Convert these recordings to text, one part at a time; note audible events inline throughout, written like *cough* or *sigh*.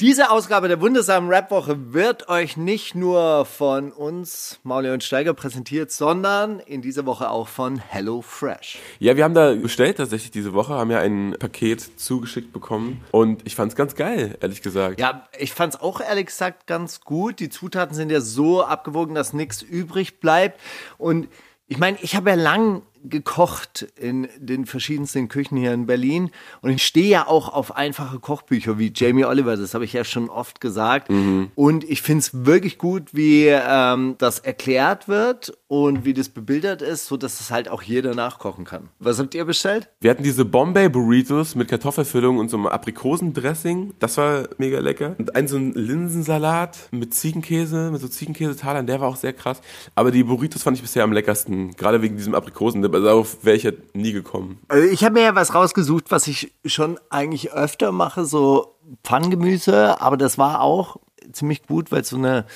Diese Ausgabe der wundersamen Rap-Woche wird euch nicht nur von uns, Mauli und Steiger, präsentiert, sondern in dieser Woche auch von Hello Fresh. Ja, wir haben da bestellt tatsächlich diese Woche, haben ja ein Paket zugeschickt bekommen und ich fand's ganz geil, ehrlich gesagt. Ja, ich fand's auch ehrlich gesagt ganz gut. Die Zutaten sind ja so abgewogen, dass nichts übrig bleibt und ich meine, ich habe ja lang gekocht in den verschiedensten Küchen hier in Berlin und ich stehe ja auch auf einfache Kochbücher wie Jamie Oliver, das habe ich ja schon oft gesagt. Mhm. Und ich finde es wirklich gut, wie ähm, das erklärt wird und wie das bebildert ist, so dass es halt auch jeder nachkochen kann. Was habt ihr bestellt? Wir hatten diese Bombay Burritos mit Kartoffelfüllung und so einem Aprikosendressing. Das war mega lecker. Und ein so ein Linsensalat mit Ziegenkäse, mit so Ziegenkäsetalern, der war auch sehr krass. Aber die Burritos fand ich bisher am leckersten, gerade wegen diesem Aprikosen aber darauf wäre ich ja nie gekommen. Also ich habe mir ja was rausgesucht, was ich schon eigentlich öfter mache, so Pfanngemüse, aber das war auch ziemlich gut, weil es so eine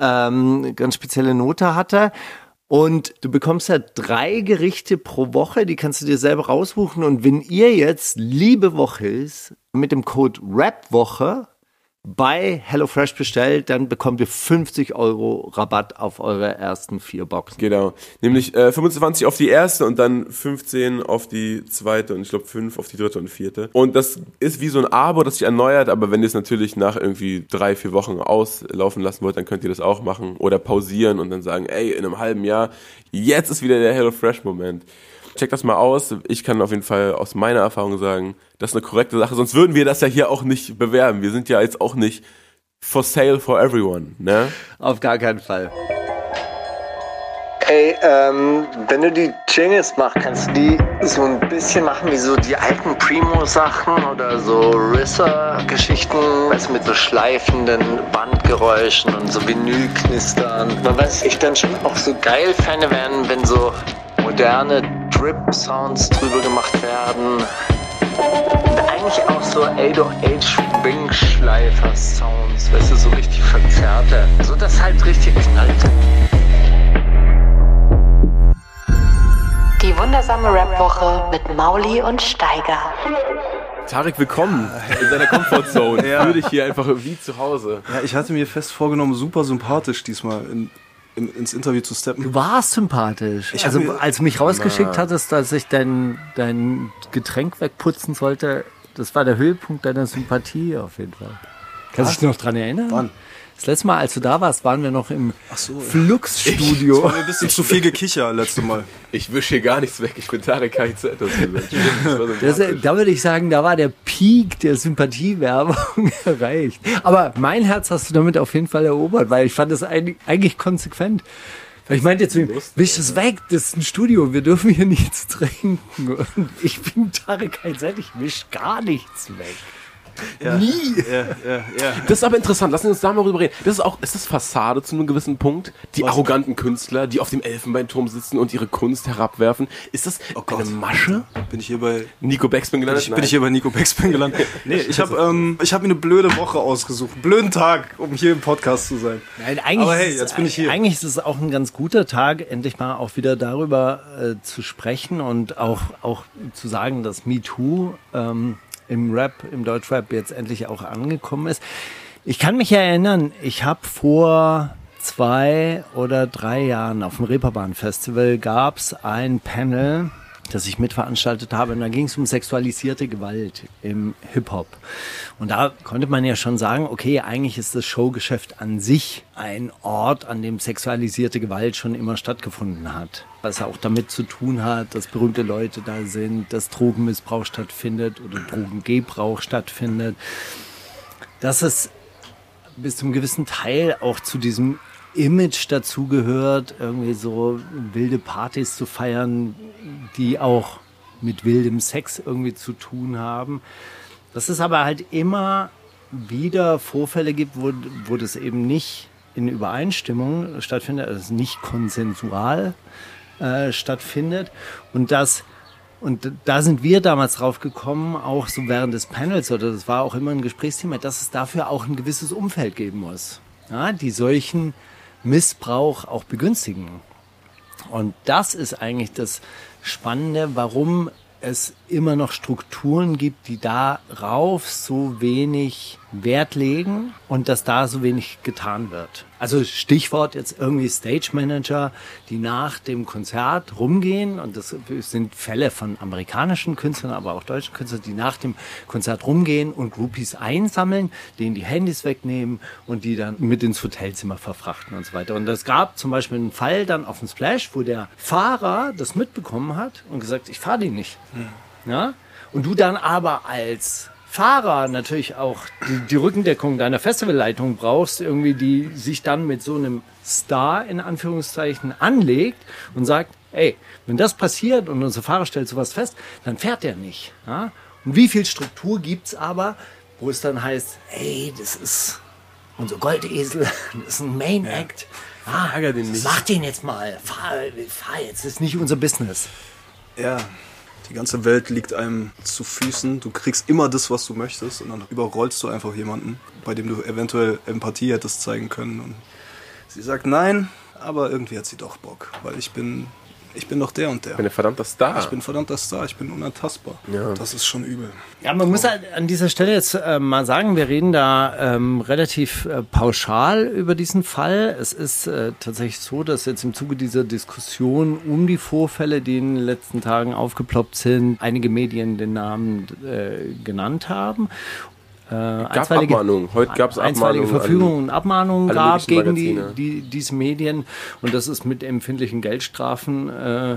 ähm, ganz spezielle Note hatte. Und du bekommst ja drei Gerichte pro Woche, die kannst du dir selber raussuchen. Und wenn ihr jetzt Liebe Woche ist, mit dem Code RAPWOCHE bei HelloFresh bestellt, dann bekommt ihr 50 Euro Rabatt auf eure ersten vier Boxen. Genau. Nämlich äh, 25 auf die erste und dann 15 auf die zweite und ich glaube 5 auf die dritte und vierte. Und das ist wie so ein Abo, das sich erneuert, aber wenn ihr es natürlich nach irgendwie drei, vier Wochen auslaufen lassen wollt, dann könnt ihr das auch machen oder pausieren und dann sagen, ey, in einem halben Jahr, jetzt ist wieder der HelloFresh-Moment. Check das mal aus. Ich kann auf jeden Fall aus meiner Erfahrung sagen, das ist eine korrekte Sache. Sonst würden wir das ja hier auch nicht bewerben. Wir sind ja jetzt auch nicht for sale for everyone, ne? Auf gar keinen Fall. Ey, ähm, wenn du die Jingles machst, kannst du die so ein bisschen machen wie so die alten Primo-Sachen oder so Risser-Geschichten, weißt mit so schleifenden Bandgeräuschen und so Vinylknistern. Man weiß, ich dann schon auch so geil fände werden, wenn so moderne Drip-Sounds drüber gemacht werden. Und eigentlich auch so 808-Wing-Schleifer-Sounds, weißt du, so richtig verzerrte. So dass halt richtig knallt. Die wundersame Rap-Woche mit Mauli und Steiger. Tarek, willkommen in deiner Comfortzone. *laughs* ja. Fühl dich hier einfach wie zu Hause. Ja, ich hatte mir fest vorgenommen, super sympathisch diesmal in, in, ins Interview zu steppen. Du warst sympathisch. Ich also, als du mich rausgeschickt na. hattest, dass ich dein, dein Getränk wegputzen sollte, das war der Höhepunkt deiner Sympathie auf jeden Fall. Kannst du dich noch dran erinnern? Wann? Das letzte Mal, als du da warst, waren wir noch im so, Flux-Studio. Es war ein bisschen zu viel Gekicher letzte Mal. Ich wische hier gar nichts weg. Ich bin Tarek KIZ. Das *laughs* das, da würde ich sagen, da war der Peak der Sympathiewerbung *laughs* erreicht. Aber mein Herz hast du damit auf jeden Fall erobert, weil ich fand das eigentlich konsequent. Ich meinte zu ihm, wisch es weg, das ist ein Studio, wir dürfen hier *laughs* nichts trinken. Und ich bin Tarek KIZ, ich wisch gar nichts weg. Ja. Nie. Ja, ja, das ist aber interessant. Lassen wir uns da mal rüber reden. Das ist auch, ist das Fassade zu einem gewissen Punkt? Die Was? arroganten Künstler, die auf dem Elfenbeinturm sitzen und ihre Kunst herabwerfen. Ist das oh eine Masche? Bin ich hier bei Nico Backspin gelandet? Bin ich, bin ich hier bei Nico Backspin gelandet? nee, ich habe ähm, ich hab mir eine blöde Woche ausgesucht. Einen blöden Tag, um hier im Podcast zu sein. Nein, eigentlich aber hey, jetzt bin ich hier. Eigentlich ist es auch ein ganz guter Tag, endlich mal auch wieder darüber äh, zu sprechen und auch, auch zu sagen, dass MeToo ähm, im Rap, im Deutschrap jetzt endlich auch angekommen ist. Ich kann mich erinnern, ich habe vor zwei oder drei Jahren auf dem Reeperbahn Festival gab es ein Panel, das ich mitveranstaltet habe. Und da ging es um sexualisierte Gewalt im Hip-Hop. Und da konnte man ja schon sagen, okay, eigentlich ist das Showgeschäft an sich ein Ort, an dem sexualisierte Gewalt schon immer stattgefunden hat. Was auch damit zu tun hat, dass berühmte Leute da sind, dass Drogenmissbrauch stattfindet oder Drogengebrauch stattfindet. Dass es bis zum gewissen Teil auch zu diesem Image dazu gehört, irgendwie so wilde Partys zu feiern, die auch mit wildem Sex irgendwie zu tun haben. Dass es aber halt immer wieder Vorfälle gibt, wo, wo das eben nicht in Übereinstimmung stattfindet, also nicht konsensual äh, stattfindet. Und das und da sind wir damals drauf gekommen, auch so während des Panels, oder das war auch immer ein Gesprächsthema, dass es dafür auch ein gewisses Umfeld geben muss, ja, die solchen Missbrauch auch begünstigen. Und das ist eigentlich das Spannende, warum es immer noch Strukturen gibt, die darauf so wenig Wert legen und dass da so wenig getan wird. Also Stichwort jetzt irgendwie Stage Manager, die nach dem Konzert rumgehen und das sind Fälle von amerikanischen Künstlern, aber auch deutschen Künstlern, die nach dem Konzert rumgehen und Groupies einsammeln, denen die Handys wegnehmen und die dann mit ins Hotelzimmer verfrachten und so weiter. Und es gab zum Beispiel einen Fall dann auf dem Splash, wo der Fahrer das mitbekommen hat und gesagt, ich fahre die nicht. Hm. Ja? Und du dann aber als Fahrer natürlich auch die, die Rückendeckung deiner Festivalleitung brauchst, irgendwie, die sich dann mit so einem Star in Anführungszeichen anlegt und sagt, ey, wenn das passiert und unser Fahrer stellt sowas fest, dann fährt er nicht. Ja? Und wie viel Struktur gibt's aber, wo es dann heißt, ey, das ist unser Goldesel, *laughs* das ist ein Main Act. Ja. Ah, den nicht. Mach den jetzt mal, fahr, fahr jetzt, das ist nicht unser Business. Ja, die ganze Welt liegt einem zu Füßen. Du kriegst immer das, was du möchtest. Und dann überrollst du einfach jemanden, bei dem du eventuell Empathie hättest zeigen können. Und sie sagt nein, aber irgendwie hat sie doch Bock. Weil ich bin ich bin doch der und der. Ich bin ein verdammter Star. Ich bin ein verdammter Star, ich bin unantastbar. Ja. Das ist schon übel. Ja, man muss halt an dieser Stelle jetzt äh, mal sagen, wir reden da ähm, relativ äh, pauschal über diesen Fall. Es ist äh, tatsächlich so, dass jetzt im Zuge dieser Diskussion um die Vorfälle, die in den letzten Tagen aufgeploppt sind, einige Medien den Namen äh, genannt haben. Äh, gab Abmahnungen. Heute gab es Abmahnungen. Verfügungen und Abmahnungen gab gegen die, die, diese Medien. Und das ist mit empfindlichen Geldstrafen äh,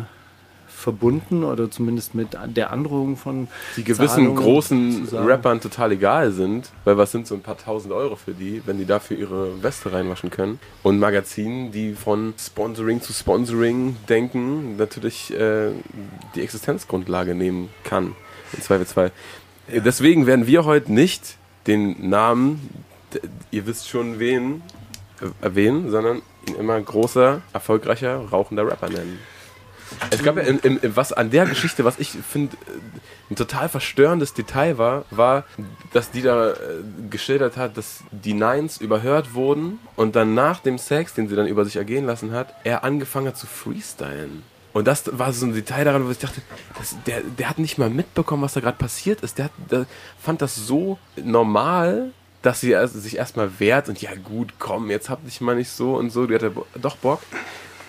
verbunden oder zumindest mit der Androhung von die gewissen Zahlungen großen Rappern total egal sind, weil was sind so ein paar tausend Euro für die, wenn die dafür ihre Weste reinwaschen können und Magazinen, die von Sponsoring zu Sponsoring denken, natürlich äh, die Existenzgrundlage nehmen kann im Zweifelsfall. Ja. Deswegen werden wir heute nicht den Namen, ihr wisst schon wen, erwähnen, sondern ihn immer großer, erfolgreicher, rauchender Rapper nennen. Es gab ja in, in, in, was an der Geschichte, was ich finde, ein total verstörendes Detail war, war, dass die da äh, geschildert hat, dass die Nines überhört wurden und dann nach dem Sex, den sie dann über sich ergehen lassen hat, er angefangen hat zu freestylen. Und das war so ein Detail daran, wo ich dachte, das, der, der hat nicht mal mitbekommen, was da gerade passiert ist. Der, hat, der fand das so normal, dass sie sich erstmal wehrt und ja gut, komm, jetzt hab dich mal nicht so und so, die hatte doch Bock.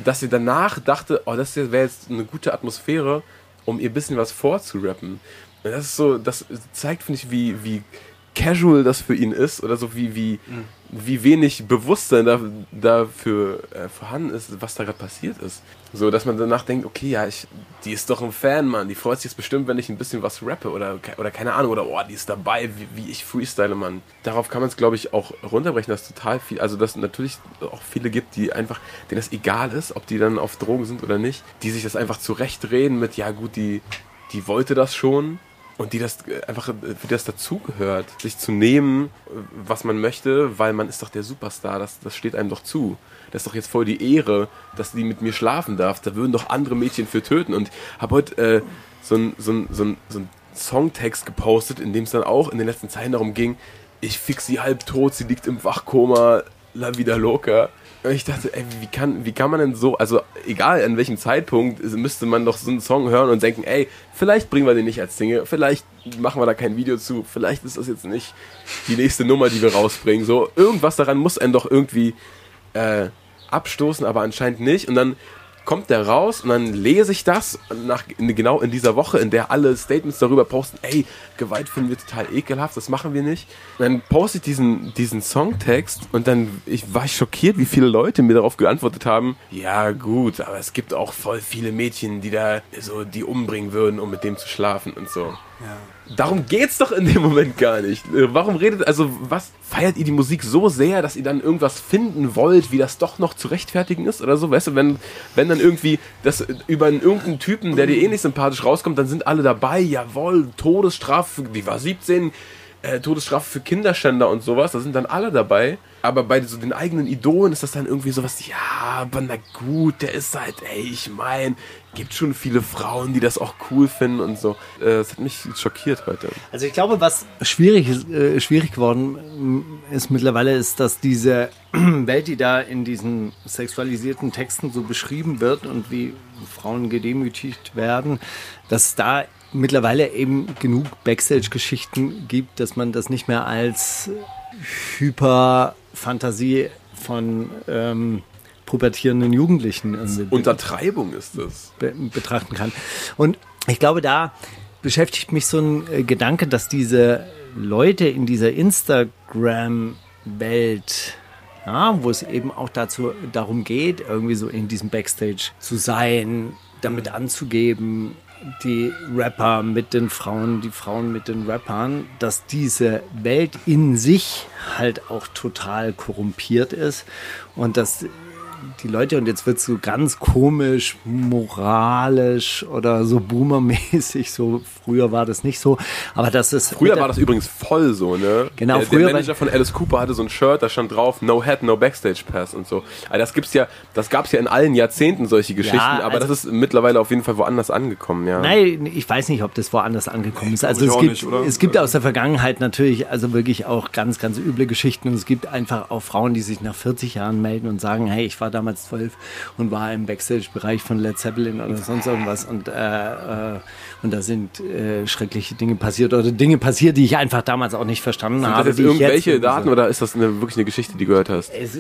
Dass sie danach dachte, oh, das wäre jetzt eine gute Atmosphäre, um ihr bisschen was vorzurappen. Und das ist so, das zeigt, finde ich, wie, wie casual das für ihn ist oder so wie, wie, mhm. Wie wenig Bewusstsein da, dafür äh, vorhanden ist, was da gerade passiert ist. So, dass man danach denkt, okay, ja, ich, die ist doch ein Fan, Mann, die freut sich jetzt bestimmt, wenn ich ein bisschen was rappe oder, oder keine Ahnung, oder oh, die ist dabei, wie, wie ich freestyle, Mann. Darauf kann man es, glaube ich, auch runterbrechen, dass total viel, also dass natürlich auch viele gibt, die einfach, denen das egal ist, ob die dann auf Drogen sind oder nicht, die sich das einfach zurechtreden mit, ja gut, die, die wollte das schon, und die das äh, einfach, äh, wie das dazugehört, sich zu nehmen, äh, was man möchte, weil man ist doch der Superstar, das, das steht einem doch zu. Das ist doch jetzt voll die Ehre, dass die mit mir schlafen darf. Da würden doch andere Mädchen für töten. Und habe heute äh, so einen so ein, so so Songtext gepostet, in dem es dann auch in den letzten Zeilen darum ging, ich fix sie halb tot, sie liegt im Wachkoma, la vida loca. Ich dachte, ey, wie kann, wie kann man denn so, also egal an welchem Zeitpunkt, müsste man doch so einen Song hören und denken, ey, vielleicht bringen wir den nicht als Single, vielleicht machen wir da kein Video zu, vielleicht ist das jetzt nicht die nächste Nummer, die wir rausbringen. So, irgendwas daran muss einen doch irgendwie äh, abstoßen, aber anscheinend nicht. Und dann kommt der raus und dann lese ich das nach, genau in dieser Woche, in der alle Statements darüber posten, ey, Gewalt finden wir total ekelhaft, das machen wir nicht. Und dann poste ich diesen, diesen Songtext und dann ich, war ich schockiert, wie viele Leute mir darauf geantwortet haben, ja gut, aber es gibt auch voll viele Mädchen, die da so die umbringen würden, um mit dem zu schlafen und so. Ja. Darum geht's doch in dem Moment gar nicht. Äh, warum redet, also was feiert ihr die Musik so sehr, dass ihr dann irgendwas finden wollt, wie das doch noch zu rechtfertigen ist oder so? Weißt du, wenn, wenn dann irgendwie das über einen, irgendeinen Typen, der dir eh nicht sympathisch rauskommt, dann sind alle dabei, jawohl, Todesstrafe, die war 17, äh, Todesstrafe für Kinderschänder und sowas, da sind dann alle dabei. Aber bei so den eigenen Idolen ist das dann irgendwie sowas, ja, aber na gut, der ist halt, ey, ich mein, gibt schon viele Frauen, die das auch cool finden und so. Äh, das hat mich schockiert heute. Also ich glaube, was schwierig, ist, äh, schwierig geworden ist mittlerweile, ist, dass diese *clears throat* Welt, die da in diesen sexualisierten Texten so beschrieben wird und wie Frauen gedemütigt werden, dass da mittlerweile eben genug Backstage-Geschichten gibt, dass man das nicht mehr als Hyperfantasie von ähm, pubertierenden Jugendlichen Untertreibung ist das. Be betrachten kann. Und ich glaube, da beschäftigt mich so ein äh, Gedanke, dass diese Leute in dieser Instagram-Welt, ja, wo es eben auch dazu darum geht, irgendwie so in diesem Backstage zu sein, damit anzugeben, die Rapper mit den Frauen, die Frauen mit den Rappern, dass diese Welt in sich halt auch total korrumpiert ist und dass die Leute, und jetzt wird es so ganz komisch, moralisch oder so boomermäßig, so früher war das nicht so, aber das ist... Früher war das übrigens voll so, ne? Genau, der, früher Der Manager von Alice Cooper hatte so ein Shirt, da stand drauf, no head, no backstage pass und so. Also das gibt's ja, das gab's ja in allen Jahrzehnten, solche Geschichten, aber also- das ist mittlerweile auf jeden Fall woanders angekommen, ja. Nein, ich weiß nicht, ob das woanders angekommen ist. Also es gibt, nicht, es gibt aus der Vergangenheit natürlich also wirklich auch ganz, ganz üble Geschichten und es gibt einfach auch Frauen, die sich nach 40 Jahren melden und sagen, hey, ich war damals zwölf und war im Backstage-Bereich von Led Zeppelin oder sonst irgendwas und, äh, äh, und da sind äh, schreckliche Dinge passiert oder Dinge passiert, die ich einfach damals auch nicht verstanden Sind das habe. jetzt die ich irgendwelche irgendwie Daten so- oder ist das eine, wirklich eine Geschichte, die du gehört hast? Es,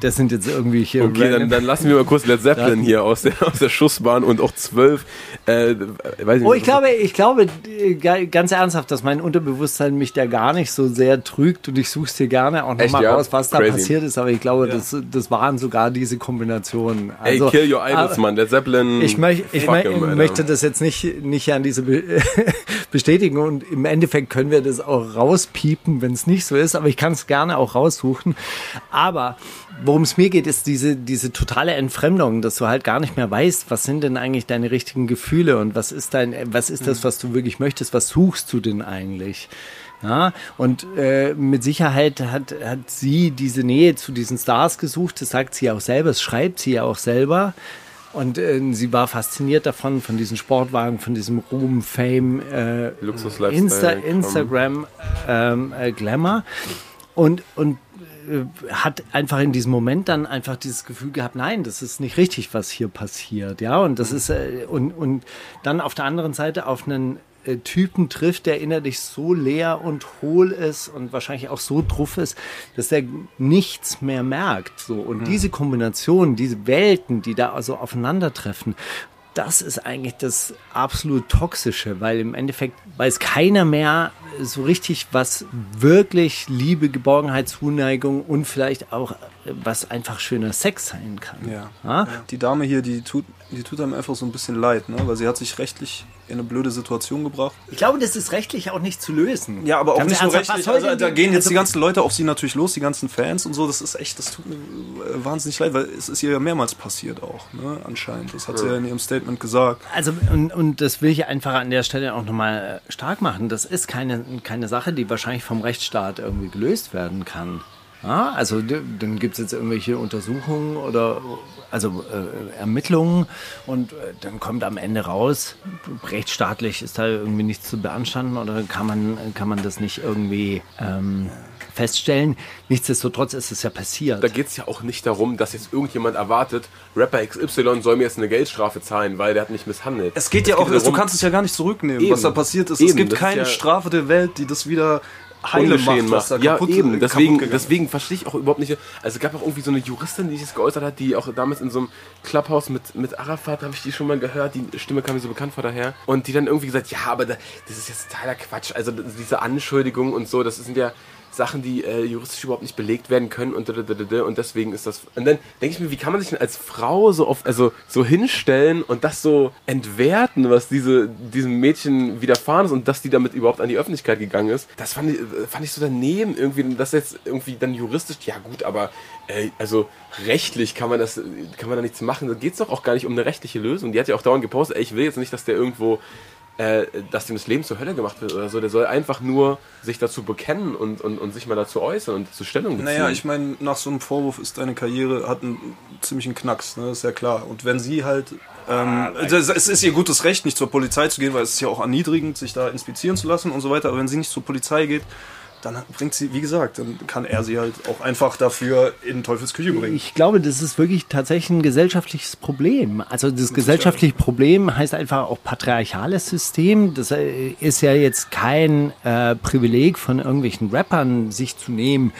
das sind jetzt irgendwelche Okay, dann, dann lassen wir mal kurz Led Zeppelin Daten. hier aus der, aus der Schussbahn und auch zwölf, äh, weiß ich Oh, nicht, ich glaube, ich glaube äh, ga- ganz ernsthaft, dass mein Unterbewusstsein mich da gar nicht so sehr trügt und ich suche es dir gerne auch nochmal ja? raus, was da Crazy. passiert ist. Aber ich glaube, das, das waren sogar diese Kombinationen. Ey, Also, kill your idols, Mann. Led Zeppelin. Ich, möch, ich mö- him, möchte das jetzt nicht, nicht an diese Be *laughs* bestätigen und im Endeffekt können wir das auch rauspiepen, wenn es nicht so ist, aber ich kann es gerne auch raussuchen. Aber worum es mir geht, ist diese, diese totale Entfremdung, dass du halt gar nicht mehr weißt, was sind denn eigentlich deine richtigen Gefühle und was ist dein, was ist das, was du wirklich möchtest, was suchst du denn eigentlich? Ja, und äh, mit Sicherheit hat, hat sie diese Nähe zu diesen Stars gesucht, das sagt sie auch selber, das schreibt sie ja auch selber. Und äh, sie war fasziniert davon, von diesen Sportwagen, von diesem Ruhm, Fame, äh, Insta. Instagram, ähm, äh, Glamour. Und, und äh, hat einfach in diesem Moment dann einfach dieses Gefühl gehabt, nein, das ist nicht richtig, was hier passiert, ja, und das ist äh, und und dann auf der anderen Seite auf einen Typen trifft, der innerlich so leer und hohl ist und wahrscheinlich auch so druff ist, dass er nichts mehr merkt, so und diese Kombination, diese Welten, die da also aufeinandertreffen, das ist eigentlich das absolut Toxische, weil im Endeffekt weiß keiner mehr so richtig, was wirklich Liebe, Geborgenheit, Zuneigung und vielleicht auch, äh, was einfach schöner Sex sein kann. Ja. Ja? Die Dame hier, die tut, die tut einem einfach so ein bisschen leid, ne? weil sie hat sich rechtlich in eine blöde Situation gebracht. Ich glaube, das ist rechtlich auch nicht zu lösen. Ja, aber auch Ganz nicht nur rechtlich. Also, da die- gehen jetzt also- die ganzen Leute auf sie natürlich los, die ganzen Fans und so. Das ist echt, das tut mir äh, wahnsinnig leid, weil es ist ihr ja mehrmals passiert auch, ne? anscheinend. Das hat sie ja in ihrem Statement gesagt. Also, und, und das will ich einfach an der Stelle auch nochmal äh, stark machen. Das ist keine, keine Sache, die wahrscheinlich vom Rechtsstaat irgendwie gelöst werden kann. Ja, also d- dann gibt es jetzt irgendwelche Untersuchungen oder also äh, Ermittlungen und äh, dann kommt am Ende raus, rechtsstaatlich ist da irgendwie nichts zu beanstanden oder kann man, kann man das nicht irgendwie ähm, feststellen. Nichtsdestotrotz ist es ja passiert. Da geht es ja auch nicht darum, dass jetzt irgendjemand erwartet, Rapper XY soll mir jetzt eine Geldstrafe zahlen, weil der hat mich misshandelt. Es geht ja auch, darum- du kannst es ja gar nicht zurücknehmen, Eben. was da passiert ist. Eben, es gibt das ist keine ja- Strafe der Welt, die das wieder heile macht, was da macht. Ja, kaputt, eben. kaputt Deswegen, deswegen verstehe ich auch überhaupt nicht. Also es gab auch irgendwie so eine Juristin, die sich das geäußert hat, die auch damals in so einem Clubhouse mit, mit Arafat, habe ich die schon mal gehört, die Stimme kam mir so bekannt vor daher. Und die dann irgendwie gesagt, ja, aber da, das ist jetzt totaler Quatsch. Also diese Anschuldigungen und so, das sind ja Sachen, die äh, juristisch überhaupt nicht belegt werden können und und deswegen ist das. Und dann denke ich mir, wie kann man sich denn als Frau so oft, also so hinstellen und das so entwerten, was diese, diesem Mädchen widerfahren ist und dass die damit überhaupt an die Öffentlichkeit gegangen ist. Das fand ich, äh, fand ich so daneben irgendwie, das jetzt irgendwie dann juristisch, ja gut, aber äh, also rechtlich kann man das, kann man da nichts machen. Da geht es doch auch gar nicht um eine rechtliche Lösung. Die hat ja auch dauernd gepostet, ey, ich will jetzt nicht, dass der irgendwo äh, dass dem das Leben zur Hölle gemacht wird oder so. Der soll einfach nur sich dazu bekennen und, und, und sich mal dazu äußern und zur Stellung beziehen. Naja, ich meine, nach so einem Vorwurf ist deine Karriere, hat einen ziemlichen Knacks, ne? ist ja klar. Und wenn sie halt, ähm, das, es ist ihr gutes Recht, nicht zur Polizei zu gehen, weil es ist ja auch erniedrigend, sich da inspizieren zu lassen und so weiter, aber wenn sie nicht zur Polizei geht, dann bringt sie, wie gesagt, dann kann er sie halt auch einfach dafür in Teufels Küche bringen. Ich glaube, das ist wirklich tatsächlich ein gesellschaftliches Problem. Also das gesellschaftliche Problem heißt einfach auch patriarchales System. Das äh, ist ja jetzt kein äh, Privileg von irgendwelchen Rappern, sich zu nehmen.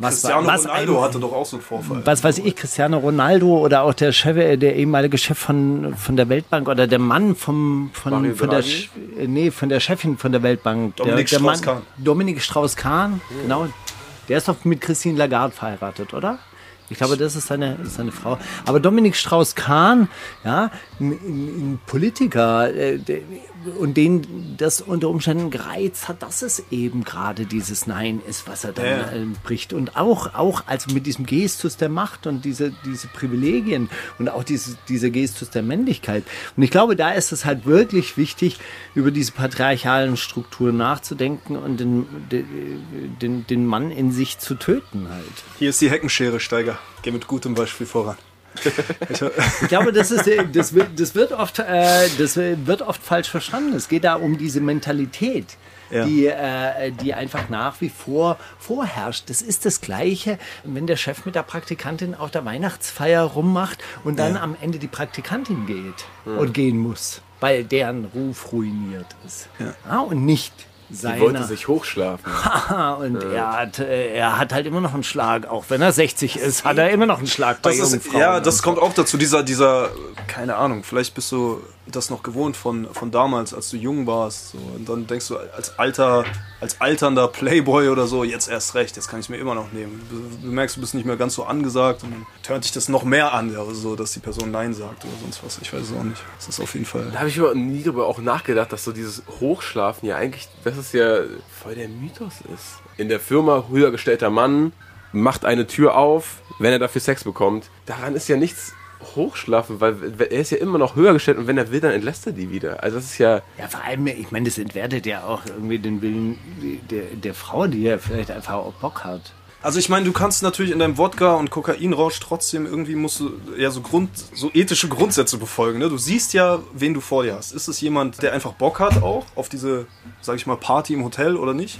Was, Cristiano was Ronaldo ein, hatte doch auch so einen Vorfall. Was weiß ich, Cristiano Ronaldo oder auch der Chef, der ehemalige Chef von, von der Weltbank oder der Mann vom, von, von, der, nee, von der Chefin von der Weltbank. Dominik Strauss-Kahn. Dominik Strauss-Kahn, oh. genau. Der ist doch mit Christine Lagarde verheiratet, oder? Ich glaube, das ist seine, seine Frau. Aber Dominik Strauss-Kahn, ja, ein, ein Politiker, äh, der, und den das unter Umständen gereizt hat, dass es eben gerade dieses Nein ist, was er dann ja. äh, bricht. Und auch, auch also mit diesem Gestus der Macht und diese, diese Privilegien und auch diese, dieser Gestus der Männlichkeit. Und ich glaube, da ist es halt wirklich wichtig, über diese patriarchalen Strukturen nachzudenken und den, den, den Mann in sich zu töten halt. Hier ist die Heckenschere, Steiger. Geh mit gutem Beispiel voran ich glaube, das, ist, das, wird, das, wird oft, äh, das wird oft falsch verstanden. Es geht da um diese Mentalität. Ja. Die, äh, die einfach nach wie vor vorherrscht. Das ist das Gleiche, wenn der Chef mit der Praktikantin auf der Weihnachtsfeier rummacht und dann ja. am Ende die Praktikantin geht mhm. und gehen muss, weil deren Ruf ruiniert ist. Ja. ja und nicht seiner. Sie wollte sich hochschlafen. *laughs* und ja. er, hat, äh, er hat halt immer noch einen Schlag. Auch wenn er 60 ist, hat er immer noch einen Schlag bei das ist, Ja, das kommt auch dazu. Dieser, dieser, keine Ahnung, vielleicht bist du das noch gewohnt von, von damals, als du jung warst. So. Und dann denkst du als alter, als alternder Playboy oder so, jetzt erst recht, jetzt kann ich es mir immer noch nehmen. Du, du, merkst, du bist nicht mehr ganz so angesagt und dann hört dich das noch mehr an, ja, so, dass die Person Nein sagt oder sonst was. Ich weiß es auch nicht. Das ist auf jeden Fall. Da habe ich aber nie darüber auch nachgedacht, dass so dieses Hochschlafen ja eigentlich, das ist ja voll der Mythos ist. In der Firma höher gestellter Mann macht eine Tür auf, wenn er dafür Sex bekommt. Daran ist ja nichts hochschlafen, weil er ist ja immer noch höher gestellt und wenn er will, dann entlässt er die wieder. Also das ist ja. Ja, vor allem, ich meine, das entwertet ja auch irgendwie den Willen der, der Frau, die ja vielleicht einfach auch Bock hat. Also ich meine, du kannst natürlich in deinem Wodka und Kokainrausch trotzdem irgendwie musst du ja so Grund, so ethische Grundsätze befolgen. Ne? Du siehst ja, wen du vor dir hast. Ist es jemand, der einfach Bock hat auch auf diese, sag ich mal, Party im Hotel oder nicht?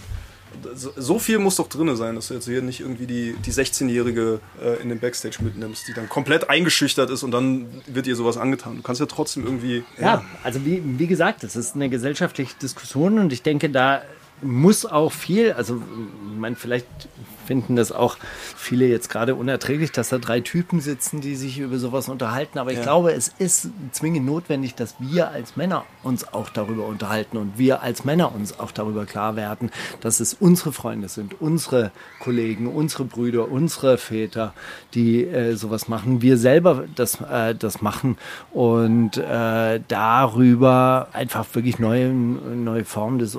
So viel muss doch drin sein, dass du jetzt hier nicht irgendwie die, die 16-Jährige äh, in den Backstage mitnimmst, die dann komplett eingeschüchtert ist und dann wird ihr sowas angetan. Du kannst ja trotzdem irgendwie. Ja, ja also wie, wie gesagt, das ist eine gesellschaftliche Diskussion und ich denke, da muss auch viel, also ich meine, vielleicht finden das auch viele jetzt gerade unerträglich, dass da drei Typen sitzen, die sich über sowas unterhalten. Aber ich ja. glaube, es ist zwingend notwendig, dass wir als Männer uns auch darüber unterhalten und wir als Männer uns auch darüber klar werden, dass es unsere Freunde sind, unsere Kollegen, unsere Brüder, unsere Väter, die äh, sowas machen. Wir selber das, äh, das machen und äh, darüber einfach wirklich neue, neue Formen des,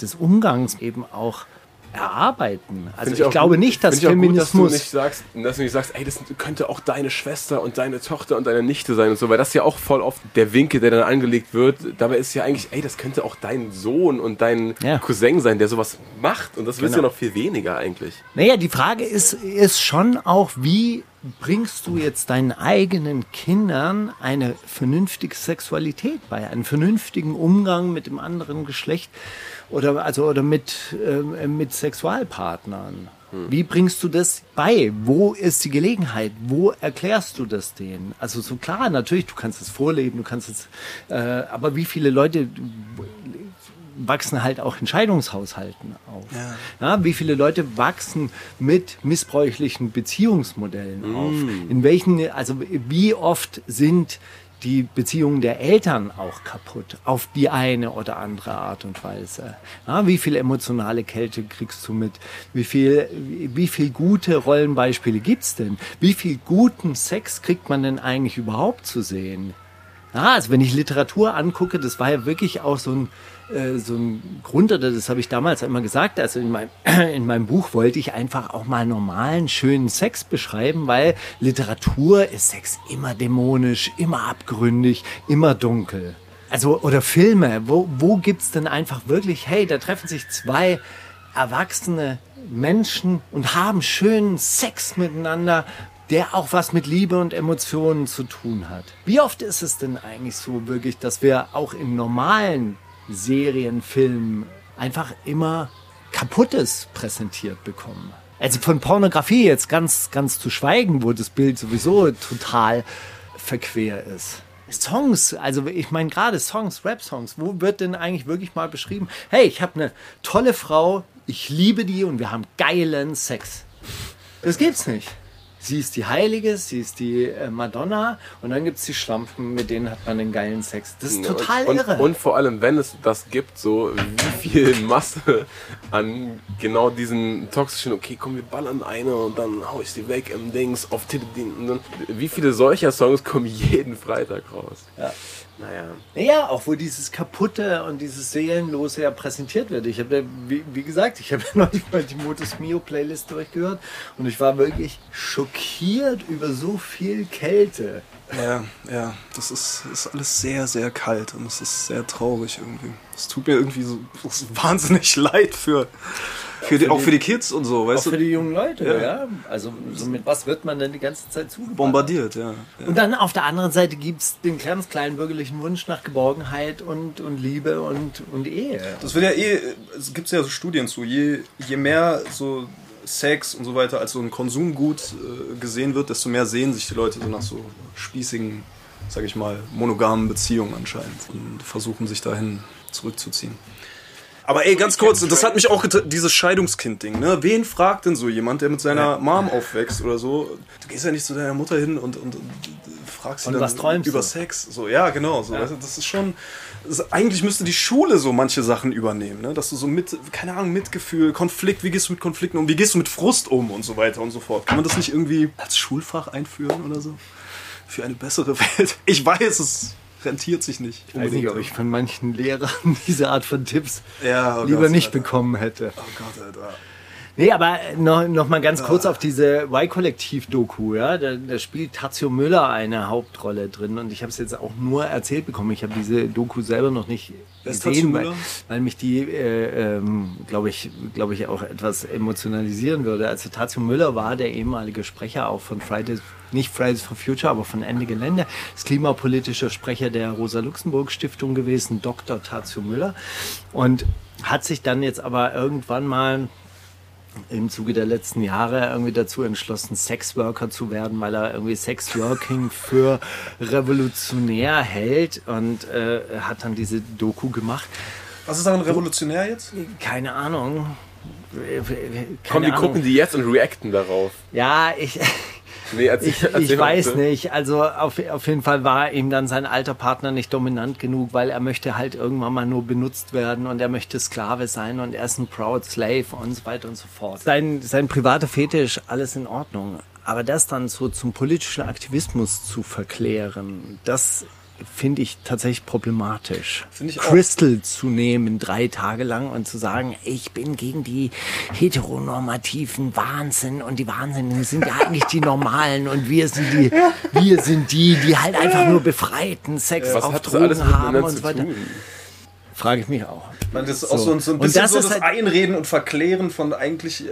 des Umgangs eben auch erarbeiten. Also ich, ich glaube gut, nicht, dass Feminismus... Gut, dass du nicht sagst, dass du nicht sagst, ey, das könnte auch deine Schwester und deine Tochter und deine Nichte sein und so, weil das ist ja auch voll oft der Winkel, der dann angelegt wird. Dabei ist ja eigentlich, ey, das könnte auch dein Sohn und dein ja. Cousin sein, der sowas macht und das genau. willst du ja noch viel weniger eigentlich. Naja, die Frage ist, ist schon auch, wie bringst du jetzt deinen eigenen Kindern eine vernünftige Sexualität bei, einen vernünftigen Umgang mit dem anderen Geschlecht oder, also, oder mit, äh, mit Sexualpartnern? Hm. Wie bringst du das bei? Wo ist die Gelegenheit? Wo erklärst du das denen? Also so klar, natürlich, du kannst es vorleben, du kannst es, äh, aber wie viele Leute wachsen halt auch Entscheidungshaushalten auf. Ja. ja. wie viele Leute wachsen mit missbräuchlichen Beziehungsmodellen mm. auf? In welchen, also wie oft sind die Beziehungen der Eltern auch kaputt, auf die eine oder andere Art und Weise. Ja, wie viel emotionale Kälte kriegst du mit? Wie viel, wie viel gute Rollenbeispiele gibt's denn? Wie viel guten Sex kriegt man denn eigentlich überhaupt zu sehen? Ja, also wenn ich Literatur angucke, das war ja wirklich auch so ein, äh, so ein Grund, oder das habe ich damals immer gesagt, also in meinem, *clears throat* in meinem Buch wollte ich einfach auch mal normalen, schönen Sex beschreiben, weil Literatur ist Sex immer dämonisch, immer abgründig, immer dunkel. Also, oder Filme, wo, wo gibt's denn einfach wirklich, hey, da treffen sich zwei erwachsene Menschen und haben schönen Sex miteinander, der auch was mit Liebe und Emotionen zu tun hat. Wie oft ist es denn eigentlich so wirklich, dass wir auch in normalen Serien, Filmen einfach immer Kaputtes präsentiert bekommen. Also von Pornografie jetzt ganz, ganz zu schweigen, wo das Bild sowieso total verquer ist. Songs, also ich meine gerade Songs, Rap-Songs, wo wird denn eigentlich wirklich mal beschrieben, hey, ich habe eine tolle Frau, ich liebe die und wir haben geilen Sex. Das gibt's nicht. Sie ist die Heilige, sie ist die äh, Madonna und dann gibt es die Schlampen, mit denen hat man den geilen Sex. Das ist total und, irre. Und, und vor allem, wenn es das gibt, so wie viel Masse an genau diesen toxischen, okay, komm, wir ballern eine und dann hau ich sie weg im Dings auf Titeldienst. Wie viele solcher Songs kommen jeden Freitag raus? Ja. Naja. Ja, auch wo dieses Kaputte und dieses Seelenlose ja präsentiert wird. Ich habe, wie, wie gesagt, ich habe *laughs* neulich mal die Motus Mio Playlist durchgehört und ich war wirklich schockiert über so viel Kälte. Ja, ja, das ist, ist alles sehr, sehr kalt und es ist sehr traurig irgendwie. Es tut mir irgendwie so wahnsinnig *laughs* leid für, für, die, auch für die Kids und so, weißt auch du? für die jungen Leute, ja. Ja. Also so mit was wird man denn die ganze Zeit zu Bombardiert, ja. ja. Und dann auf der anderen Seite gibt es den ganz kleinen bürgerlichen Wunsch nach Geborgenheit und, und Liebe und, und Ehe. Das wird ja eh, es gibt ja so Studien zu, je, je mehr so Sex und so weiter als so ein Konsumgut äh, gesehen wird, desto mehr sehen sich die Leute so nach so spießigen, sag ich mal, monogamen Beziehungen anscheinend und versuchen sich dahin zurückzuziehen. Aber ey, ganz kurz, das hat mich auch geta- dieses Scheidungskind-Ding, ne? Wen fragt denn so jemand, der mit seiner Mom aufwächst oder so? Du gehst ja nicht zu deiner Mutter hin und, und, und fragst sie Und dann über du? Sex. So, ja, genau. So, du, das ist schon. Eigentlich müsste die Schule so manche Sachen übernehmen, ne? Dass du so mit, keine Ahnung, Mitgefühl, Konflikt, wie gehst du mit Konflikten um, wie gehst du mit Frust um und so weiter und so fort. Kann man das nicht irgendwie als Schulfach einführen oder so? Für eine bessere Welt? Ich weiß, es rentiert sich nicht. Ich weiß nicht, ob ich von manchen Lehrern *laughs* diese Art von Tipps Ja, oh lieber Gott, nicht Alter. bekommen hätte. Oh Gott, Alter. Nee, aber noch, noch mal ganz kurz auf diese Y-Kollektiv-Doku. Ja? Da, da spielt Tazio Müller eine Hauptrolle drin und ich habe es jetzt auch nur erzählt bekommen. Ich habe diese Doku selber noch nicht Tazio gesehen, weil, weil mich die, äh, ähm, glaube ich, glaube ich, auch etwas emotionalisieren würde. Also Tazio Müller war der ehemalige Sprecher auch von Fridays, nicht Fridays for Future, aber von Ende Gelände, ist klimapolitischer Sprecher der Rosa-Luxemburg-Stiftung gewesen, Dr. Tazio Müller und hat sich dann jetzt aber irgendwann mal im Zuge der letzten Jahre irgendwie dazu entschlossen, Sexworker zu werden, weil er irgendwie Sexworking für revolutionär hält und äh, hat dann diese Doku gemacht. Was ist daran revolutionär jetzt? Keine Ahnung. Keine Komm, die Ahnung. gucken die jetzt und reacten darauf. Ja, ich, *laughs* Nee, erzähl, ich, erzähl ich weiß bitte. nicht. Also auf, auf jeden Fall war ihm dann sein alter Partner nicht dominant genug, weil er möchte halt irgendwann mal nur benutzt werden und er möchte Sklave sein und er ist ein Proud Slave und so weiter und so fort. Sein, sein privater Fetisch, alles in Ordnung. Aber das dann so zum politischen Aktivismus zu verklären, das finde ich tatsächlich problematisch. Ich auch. Crystal zu nehmen drei Tage lang und zu sagen, ich bin gegen die heteronormativen Wahnsinn und die Wahnsinnigen sind ja eigentlich die Normalen und wir sind die, wir sind die, die halt einfach nur befreiten, Sex Was auf Drogen haben und so weiter. tun? Frage ich mich auch. Man, das ist auch so, so ein Und bisschen das so ist das halt- Einreden und Verklären von eigentlich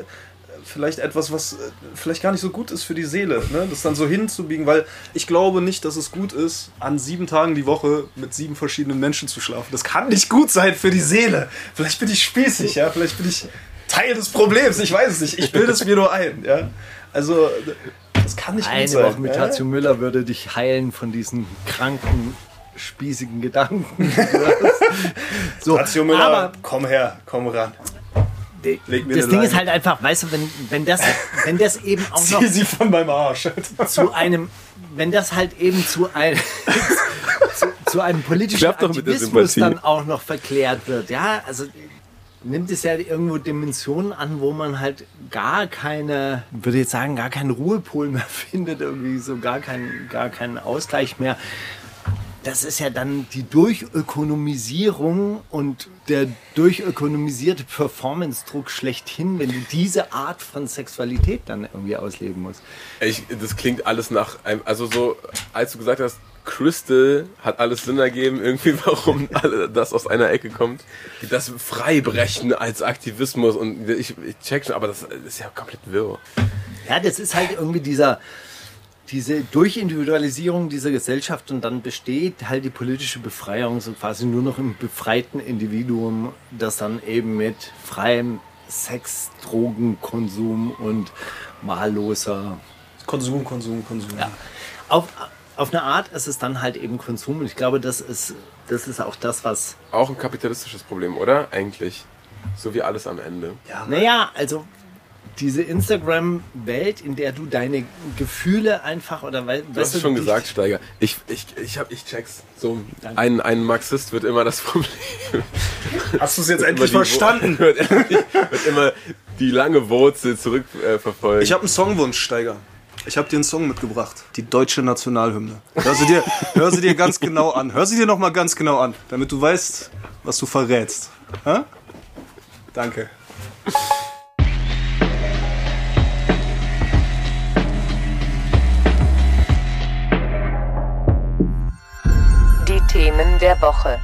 vielleicht etwas, was äh, vielleicht gar nicht so gut ist für die Seele. Ne? Das dann so hinzubiegen, weil ich glaube nicht, dass es gut ist, an sieben Tagen die Woche mit sieben verschiedenen Menschen zu schlafen. Das kann nicht gut sein für die Seele. Vielleicht bin ich spießig, ja, vielleicht bin ich Teil des Problems, ich weiß es nicht. Ich bilde es mir nur ein, ja. Also, das kann nicht gut Eine sein. Woche mit? Tazio Müller würde dich heilen von diesen kranken, spießigen Gedanken. *laughs* *laughs* so, Tazio Müller, aber komm her, komm ran. Leg mir das Ding Leine. ist halt einfach, weißt du, wenn, wenn, das, wenn das eben auch noch Zieh sie von meinem Arsch. zu einem, wenn das halt eben zu einem, *laughs* zu, zu einem politischen Aktivismus dann auch noch verklärt wird, ja, also nimmt es ja irgendwo Dimensionen an, wo man halt gar keine, würde jetzt sagen, gar keinen Ruhepol mehr *laughs* findet, irgendwie so gar keinen, gar keinen Ausgleich mehr. Das ist ja dann die Durchökonomisierung und der durchökonomisierte Performance-Druck schlechthin, wenn du diese Art von Sexualität dann irgendwie ausleben musst. Ich, das klingt alles nach einem, also so, als du gesagt hast, Crystal hat alles Sinn ergeben, irgendwie, *laughs* warum das aus einer Ecke kommt. Das Freibrechen als Aktivismus und ich, ich check schon, aber das ist ja komplett wirr. Ja, das ist halt irgendwie dieser, diese Durchindividualisierung dieser Gesellschaft und dann besteht halt die politische Befreiung so quasi nur noch im befreiten Individuum, das dann eben mit freiem Sex, Drogenkonsum und wahlloser. Konsum, Konsum, Konsum. Ja. Auf, auf eine Art ist es dann halt eben Konsum. Und ich glaube, das ist, das ist auch das, was. Auch ein kapitalistisches Problem, oder? Eigentlich. So wie alles am Ende. Ja, Naja, also diese Instagram-Welt, in der du deine Gefühle einfach oder weil Du hast es schon gesagt, Steiger. Ich, ich, ich, hab, ich check's. So, ein, ein Marxist wird immer das Problem. Hast du es jetzt endlich verstanden? *laughs* Wird, wird immer die lange Wurzel zurückverfolgen. Äh. Ich habe einen Songwunsch, Steiger. Ich habe dir einen Song mitgebracht. Die deutsche Nationalhymne. Hör sie dir, hör sie dir ganz genau an. Hör sie dir noch mal ganz genau an, damit du weißt, was du verrätst. Hä? Danke. Themen der Woche.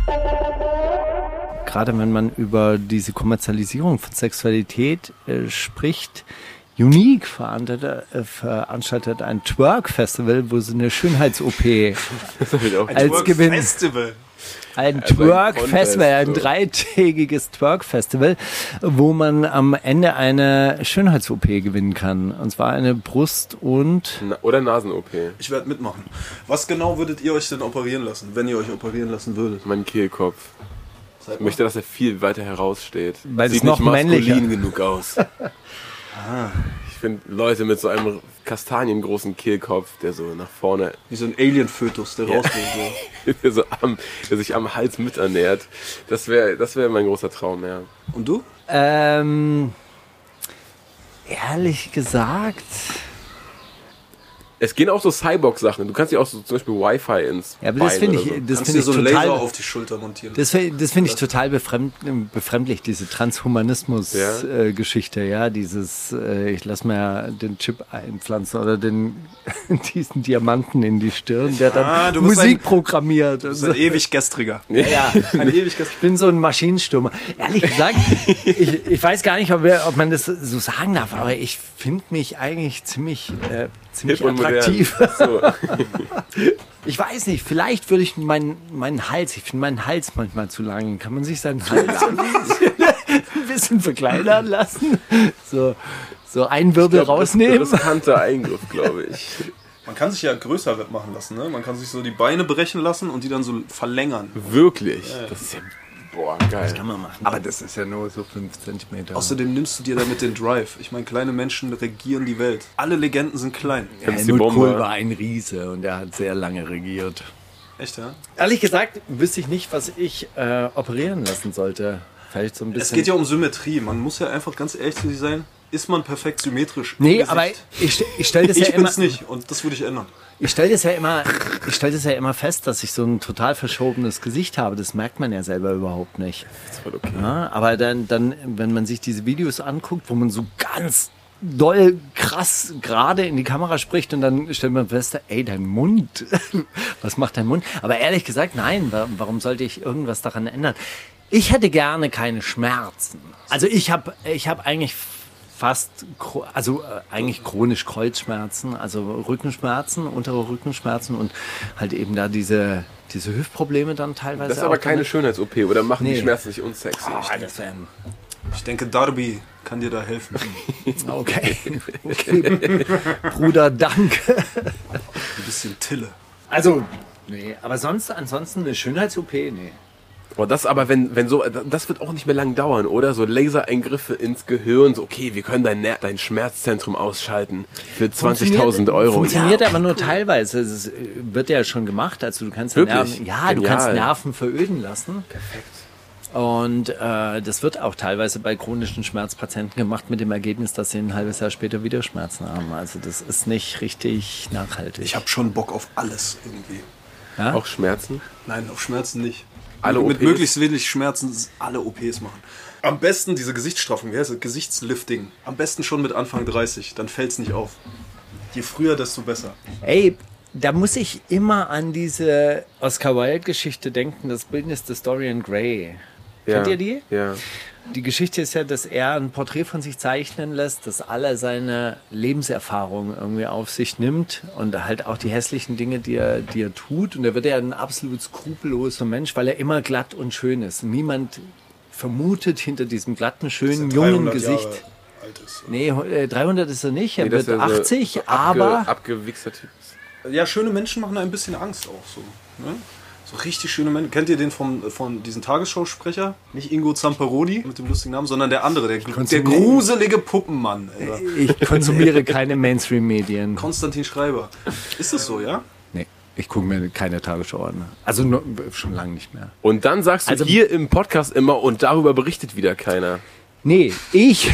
gerade wenn man über diese Kommerzialisierung von Sexualität äh, spricht, Unique veranstaltet, äh, veranstaltet ein Twerk-Festival, wo sie eine Schönheits-OP *laughs* als Gewinn, Festival. Ein Also ein Twerk-Festival, ein so. dreitägiges Twerk-Festival, wo man am Ende eine Schönheits-OP gewinnen kann. Und zwar eine Brust- und Na- Oder Nasen-OP. Ich werde mitmachen. Was genau würdet ihr euch denn operieren lassen, wenn ihr euch operieren lassen würdet? Mein Kehlkopf. Ich möchte, dass er viel weiter heraussteht. Weil es Sieht noch nicht maskulin männlicher- genug aus. Ich *laughs* finde Leute mit so einem kastaniengroßen Kehlkopf, der so nach vorne, Wie so ein Alien-Fötus, der rausgeht. So. *laughs* der, so am, der sich am Hals miternährt, das wäre das wär mein großer Traum, ja. Und du? ähm, ehrlich gesagt, Es gehen auch so Cyborg-Sachen. Du kannst dir auch so zum Beispiel Wi-Fi ins ja, aber das finde ich, so. das finde ich so einen total. Laser auf die Schulter montieren. Das, das finde ich total befremd, befremdlich, diese Ja. Transhumanismus-Geschichte, ja. Dieses, äh, ich lass mir den Chip einpflanzen oder den, *laughs* diesen Diamanten in die Stirn, der dann Ah, du bist Musik ein- programmiert. Das ist ein ewig gestriger. ja, *laughs* Ein ewig gestriger. ich bin so ein Maschinenstürmer. Ehrlich gesagt, ich, ich weiß gar nicht, ob, wir, ob man das so sagen darf, aber ich finde mich eigentlich ziemlich, äh, ziemlich Hip attraktiv. So. *laughs* Ich weiß nicht, vielleicht würde ich meinen meinen Hals, ich finde meinen Hals manchmal zu lang. Kann man sich seinen Hals *laughs* ein bisschen, ein verkleinern lassen? So, so einen Wirbel rausnehmen? Das, riskanter Eingriff, glaube ich. Man kann sich ja größer machen lassen, ne? Man kann sich so die Beine brechen lassen und die dann so verlängern. Wirklich. Das ist ja, boah, geil. Kann man machen. Aber das ist ja nur so 5 cm. Außerdem nimmst du dir damit den Drive. Ich meine, kleine Menschen regieren die Welt. Alle Legenden sind klein. Die Helmut? Kohl war ein Riese und er hat sehr lange regiert. Echt, ja? Ehrlich gesagt wüsste ich nicht, was ich äh, operieren lassen sollte. Vielleicht so ein bisschen. Es geht ja um Symmetrie. Man muss ja einfach ganz ehrlich zu sich sein. Ist man perfekt symmetrisch? Nee, aber ich, ich stelle das, ich ja immer, bin's nicht und das würde ich ändern. Ich stell das, ja immer, ich stell das ja immer fest, dass ich so ein total verschobenes Gesicht habe. Das merkt man ja selber überhaupt nicht. Das ist voll okay. Ja, aber dann, dann, wenn man sich diese Videos anguckt, wo man so ganz doll krass gerade in die Kamera spricht und dann stellt man fest, ey, dein Mund, *laughs* was macht dein Mund? Aber ehrlich gesagt, nein, wa- warum sollte ich irgendwas daran ändern? Ich hätte gerne keine Schmerzen. Also ich habe ich hab eigentlich fast, also äh, eigentlich chronisch Kreuzschmerzen, also Rückenschmerzen, untere Rückenschmerzen und halt eben da diese, diese Hüftprobleme dann teilweise. Das ist aber auch keine. Schönheits-OP oder machen die Nee. Schmerzen nicht unsexy? Ah, das ein Ich denke, Darby kann dir da helfen. *laughs* Okay. okay. Bruder, danke. Ein bisschen Tille. Also, nee, aber sonst, ansonsten eine Schönheits-OP, nee. Boah, das aber, wenn, wenn so, das wird auch nicht mehr lang dauern, oder? So Lasereingriffe ins Gehirn, so, okay, wir können dein, Ner- dein Schmerzzentrum ausschalten für 20.000 Euro. Funktioniert Ja, aber nur teilweise. Es ist, wird ja schon gemacht. Also du kannst Wirklich? Nerven, ja, du Genial. kannst Nerven veröden lassen. Perfekt. Und äh, das wird auch teilweise bei chronischen Schmerzpatienten gemacht mit dem Ergebnis, dass sie ein halbes Jahr später wieder Schmerzen haben. Also das ist nicht richtig nachhaltig. Ich habe schon Bock auf alles irgendwie. ja? Auch Schmerzen? Nein, auf Schmerzen nicht. Alle mit OPs? möglichst wenig Schmerzen alle OPs machen. Am besten diese Gesichtsstraffung, wie heißt das? Gesichtslifting. Am besten schon mit Anfang 30, dann fällt's nicht auf. Je früher, desto besser. Ey, da muss ich immer an diese Oscar Wilde-Geschichte denken, das Bildnis des Dorian Gray. Kennt ihr die? Ja. Die Geschichte ist ja, dass er ein Porträt von sich zeichnen lässt, dass alle seine Lebenserfahrungen irgendwie auf sich nimmt und halt auch die hässlichen Dinge, die er, die er tut. Und er wird ja ein absolut skrupelloser Mensch, weil er immer glatt und schön ist. Niemand vermutet hinter diesem glatten, schönen, jungen Gesicht. alt ist. Nee, äh, 300 ist er nicht, er Nee, wird er so- 80, so abge- aber Abgewichster Typ ist. Ja, schöne Menschen machen ein bisschen Angst auch so. Ne? So richtig schöne Menschen. Kennt ihr den vom, von diesen Tagesschausprecher? Nicht Ingo Zamperoni mit dem lustigen Namen, sondern der andere, der, der gruselige Puppenmann. Alter. ich konsumiere keine Mainstream-Medien. Konstantin Schreiber. Ist das so, ja? Nee, ich gucke mir keine Tagesschau an. Also nur, schon lange nicht mehr. Und dann sagst du Also- hier im Podcast immer, und darüber berichtet wieder keiner. Nee, ich,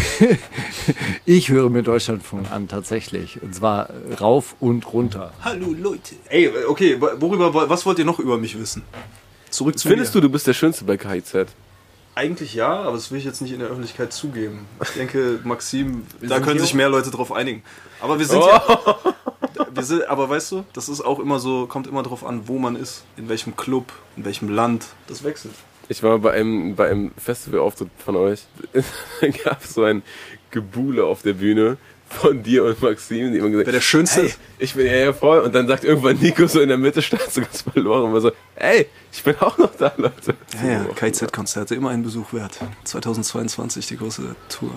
*laughs* ich höre mir Deutschlandfunk an, tatsächlich. Und zwar rauf und runter. Hallo Leute. Ey, okay, worüber, was wollt ihr noch über mich wissen? Zurück zu Findest mir. du, du bist der Schönste bei KIZ? Eigentlich ja, aber das will ich jetzt nicht in der Öffentlichkeit zugeben. Ich denke, Maxim, da können sich mehr Leute drauf einigen. Aber wir sind ja. Wir sind, aber weißt du, das ist auch immer so, kommt immer drauf an, wo man ist, in welchem Club, in welchem Land. Das wechselt. Ich war bei einem, bei einem Festivalauftritt von euch. Da *laughs* gab es so ein Gebuhle auf der Bühne von dir und Maxim, die immer gesagt Wer der Schönste hey, ist. ich bin ja, ja voll. Und dann sagt irgendwann Nico so in der Mitte, stand so ganz verloren und war so, ey, ich bin auch noch da, Leute. Ja, ja, KZ-Konzerte, immer einen Besuch wert. 2022, die große Tour.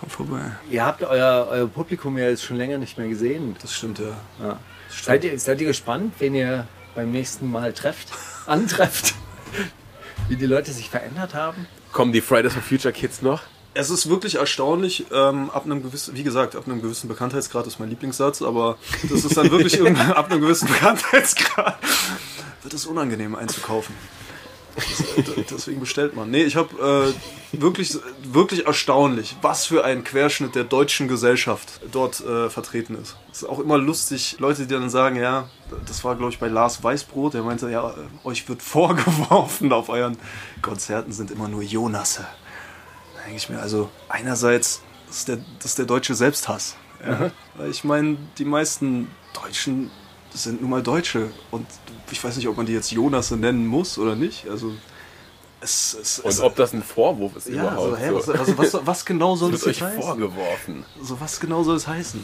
Kommt vorbei. Ihr habt euer, euer Publikum ja jetzt schon länger nicht mehr gesehen. Das stimmt, ja. Ja. Seid, ihr, seid ihr gespannt, wen ihr beim nächsten Mal trefft, *laughs* antrefft? Wie die Leute sich verändert haben? Kommen die Fridays for Future Kids noch? Es ist wirklich erstaunlich, ähm, ab einem gewissen, wie gesagt, ab einem gewissen Bekanntheitsgrad ist mein Lieblingssatz, aber das ist dann wirklich *laughs* irgendwann ab einem gewissen Bekanntheitsgrad wird es unangenehm einzukaufen. *laughs* Deswegen bestellt man. Nee, ich habe äh, wirklich, wirklich erstaunlich, was für ein Querschnitt der deutschen Gesellschaft dort äh, vertreten ist. Es ist auch immer lustig, Leute, die dann sagen, ja, das war glaube ich bei Lars Weißbrot, der meinte, ja, äh, euch wird *laughs* vorgeworfen, auf euren Konzerten sind immer nur Jonasse. Da denke ich mir, also einerseits ist der, das ist der deutsche Selbsthass. Ja. Weil ich meine, die meisten Deutschen sind nun mal Deutsche und ich weiß nicht, ob man die jetzt Jonasse nennen muss oder nicht. Also es, es, Und es ob das ein Vorwurf ist ja, überhaupt? so, hä, so. was, also was, was genau soll das euch heißen? vorgeworfen. So, was genau soll es heißen?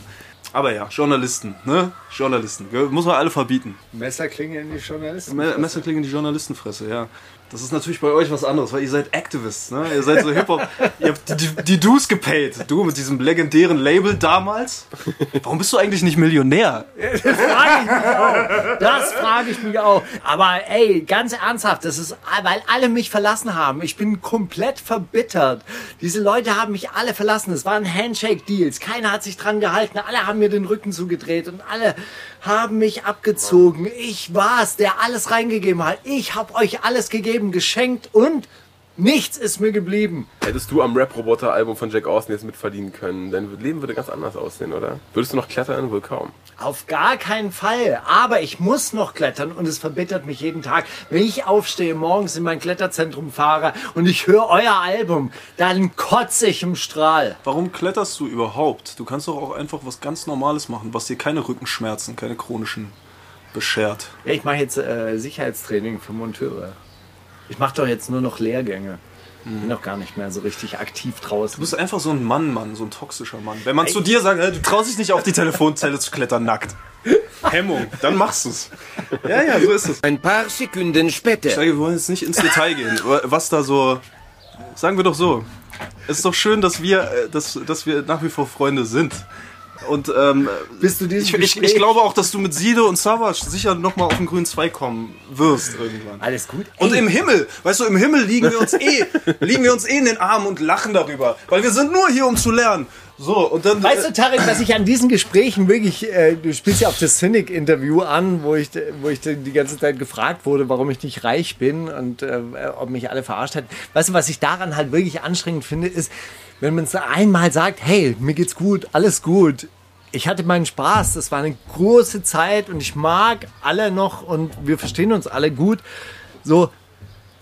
Aber ja, Journalisten, ne? Journalisten. Muss man alle verbieten. Messerklinge in die Journalisten. Me- Messerklinge in die Journalistenfresse, ja. Das ist natürlich bei euch was anderes, weil ihr seid Activists, ne? Ihr seid so Hip-Hop. ihr habt die, die, die Dues gepaid. Du mit diesem legendären Label damals. Warum bist du eigentlich nicht Millionär? frage ich mich auch. Das frage ich mich auch. Aber ey, ganz ernsthaft, das ist, weil alle mich verlassen haben. Ich bin komplett verbittert. Diese Leute haben mich alle verlassen. Es waren Handshake-Deals. Keiner hat sich dran gehalten. Alle haben mir den Rücken zugedreht und alle haben mich abgezogen. Ich war's, der alles reingegeben hat. Ich habe euch alles gegeben, geschenkt und nichts ist mir geblieben. Hättest du am Rap-Roboter-Album von Jack Austin jetzt mitverdienen können, dein Leben würde ganz anders aussehen, oder? Würdest du noch klettern? Wohl kaum. Auf gar keinen Fall. Aber ich muss noch klettern und es verbittert mich jeden Tag. Wenn ich aufstehe, morgens in mein Kletterzentrum fahre und ich höre euer Album, dann kotze ich im Strahl. Warum kletterst du überhaupt? Du kannst doch auch einfach was ganz Normales machen, was dir keine Rückenschmerzen, keine chronischen beschert. Ja, ich mache jetzt äh, Sicherheitstraining für Monteure. Ich mache doch jetzt nur noch Lehrgänge. Bin noch gar nicht mehr so richtig aktiv draußen. Du bist einfach so ein Mann, Mann, so ein toxischer Mann. Wenn man zu dir sagt, äh, du traust dich nicht auf die Telefonzelle zu klettern nackt. Hemmung, dann machst du's. Ja, ja, so ist es. Ein paar Sekunden später. Ich sage, wir wollen jetzt nicht ins Detail gehen, was da so. Sagen wir doch so. Es ist doch schön, dass wir, äh, dass, dass wir nach wie vor Freunde sind. Und ähm, Bist du ich, ich, ich glaube auch, dass du mit Sido und Savage sicher nochmal auf den grünen Zweig kommen wirst irgendwann. Alles gut. Und Ey, im Himmel, weißt du, im Himmel liegen wir uns eh, *laughs* liegen wir uns eh in den Armen und lachen darüber. Weil wir sind nur hier, um zu lernen. So, und dann. Weißt du, Tarek, was ich an diesen Gesprächen wirklich, äh, du spielst ja auf das Cynic-Interview an, wo ich, wo ich die ganze Zeit gefragt wurde, warum ich nicht reich bin und äh, ob mich alle verarscht hätten. Weißt du, was ich daran halt wirklich anstrengend finde, ist, wenn man es einmal sagt, hey, mir geht's gut, alles gut. Ich hatte meinen Spaß, das war eine große Zeit und ich mag alle noch und wir verstehen uns alle gut. So,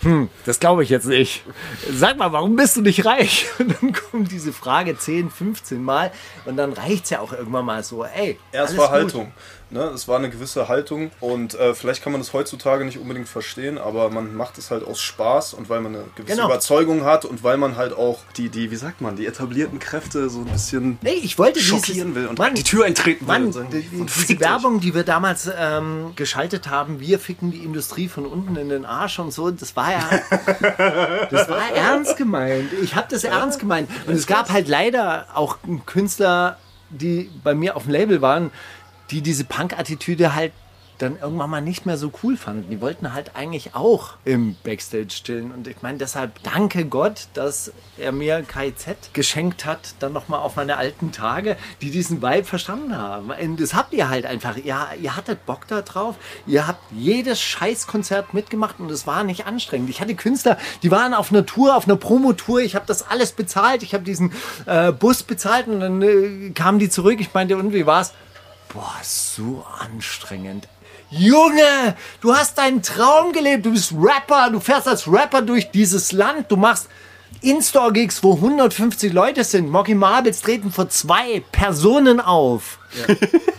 hm, das glaube ich jetzt nicht. Sag mal, warum bist du nicht reich? *laughs* Und dann kommt diese Frage 10, 15 Mal und dann reicht's ja auch irgendwann mal so, ey. Es alles war gut. Ne? Es war eine gewisse Haltung und äh, vielleicht kann man das heutzutage nicht unbedingt verstehen, aber man macht es halt aus Spaß und weil man eine gewisse Genau. Überzeugung hat und weil man halt auch die, die, wie sagt man, die etablierten Kräfte so ein bisschen Nee, ich wollte schockieren dieses, will und Mann, die Tür eintreten will. Mann, und sagen, die, die, diese. Werbung, die wir damals ähm, geschaltet haben, wir ficken die Industrie von unten in den Arsch und so, das war ja, *laughs* das war ernst gemeint. Ich habe das ernst gemeint. Und es gab halt leider auch Künstler, die bei mir auf dem Label waren, die diese Punk-Attitüde halt dann irgendwann mal nicht mehr so cool fanden. Die wollten halt eigentlich auch im Backstage chillen. Und ich meine, deshalb danke Gott, dass er mir KIZ geschenkt hat, dann nochmal auf meine alten Tage, die diesen Vibe verstanden haben. Und das habt ihr halt einfach. Ihr, ihr hattet Bock da drauf. Ihr habt jedes Scheißkonzert mitgemacht und es war nicht anstrengend. Ich hatte Künstler, die waren auf einer Tour, auf einer Promotour. Ich habe das alles bezahlt. Ich habe diesen äh, Bus bezahlt und dann äh, kamen die zurück. Ich meinte, und wie war's? Boah, so anstrengend. Junge, du hast deinen Traum gelebt, du bist Rapper, du fährst als Rapper durch dieses Land, du machst In-Store-Gigs, wo 150 Leute sind. Mocky Marbles treten vor zwei Personen auf. *laughs*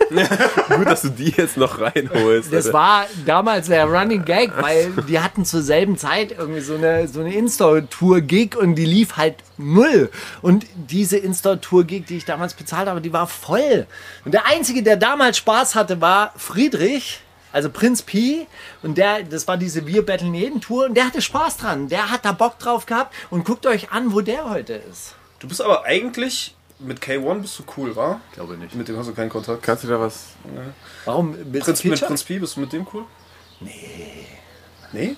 Gut, dass du die jetzt noch reinholst. Das Alter. war damals der Running Gag, weil *laughs* die hatten zur selben Zeit irgendwie so eine, so eine In-Store-Tour-Gig und die lief halt null. Und diese In-Store-Tour-Gig, die ich damals bezahlt habe, die war voll. Und der Einzige, der damals Spaß hatte, war Friedrich. Also Prinz Pi und der, das war diese Wir Battlen jeden Tour und der hatte Spaß dran. Der hat da Bock drauf gehabt und guckt euch an, wo der heute ist. Du bist aber eigentlich mit K1 bist du cool, wa? Glaube nicht. Mit dem hast du keinen Kontakt. Kannst du da was? Warum? Willst Prinz, du mit? Prinz Pi bist du mit dem cool? Nee. Nee?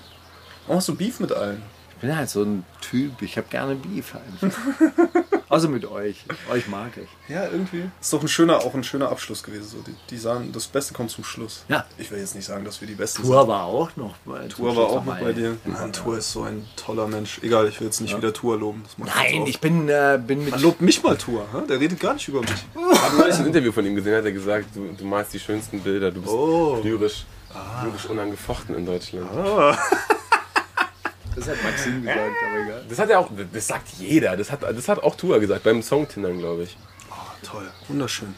Warum hast du Beef mit allen? Ich bin halt so ein Typ, ich habe gerne Beef einfach. *laughs* also mit euch. Euch mag ich. Ja, irgendwie. Ist doch ein schöner, auch ein schöner Abschluss gewesen. So. Die, die sagen, das Beste kommt zum Schluss. Ja. Ich will jetzt nicht sagen, dass wir die Besten Tour war auch noch bei Tour war auch noch bei dir. Mann, Tour ist so ein toller Mensch. Egal, ich will jetzt nicht wieder Tour loben. Nein, ich bin, äh, bin mit Man lobt mich mal Tour. hä? Der redet gar nicht über mich. *laughs* Ich habe neulich ein Interview von ihm gesehen, hat er gesagt, du, du malst die schönsten Bilder, du bist Oh. lyrisch, lyrisch unangefochten in Deutschland. *laughs* Das hat Maxim gesagt, aber egal. Das hat er auch, das sagt jeder, das hat, das hat auch Tua gesagt, beim Song Tindern, glaube ich. Toll. Wunderschön.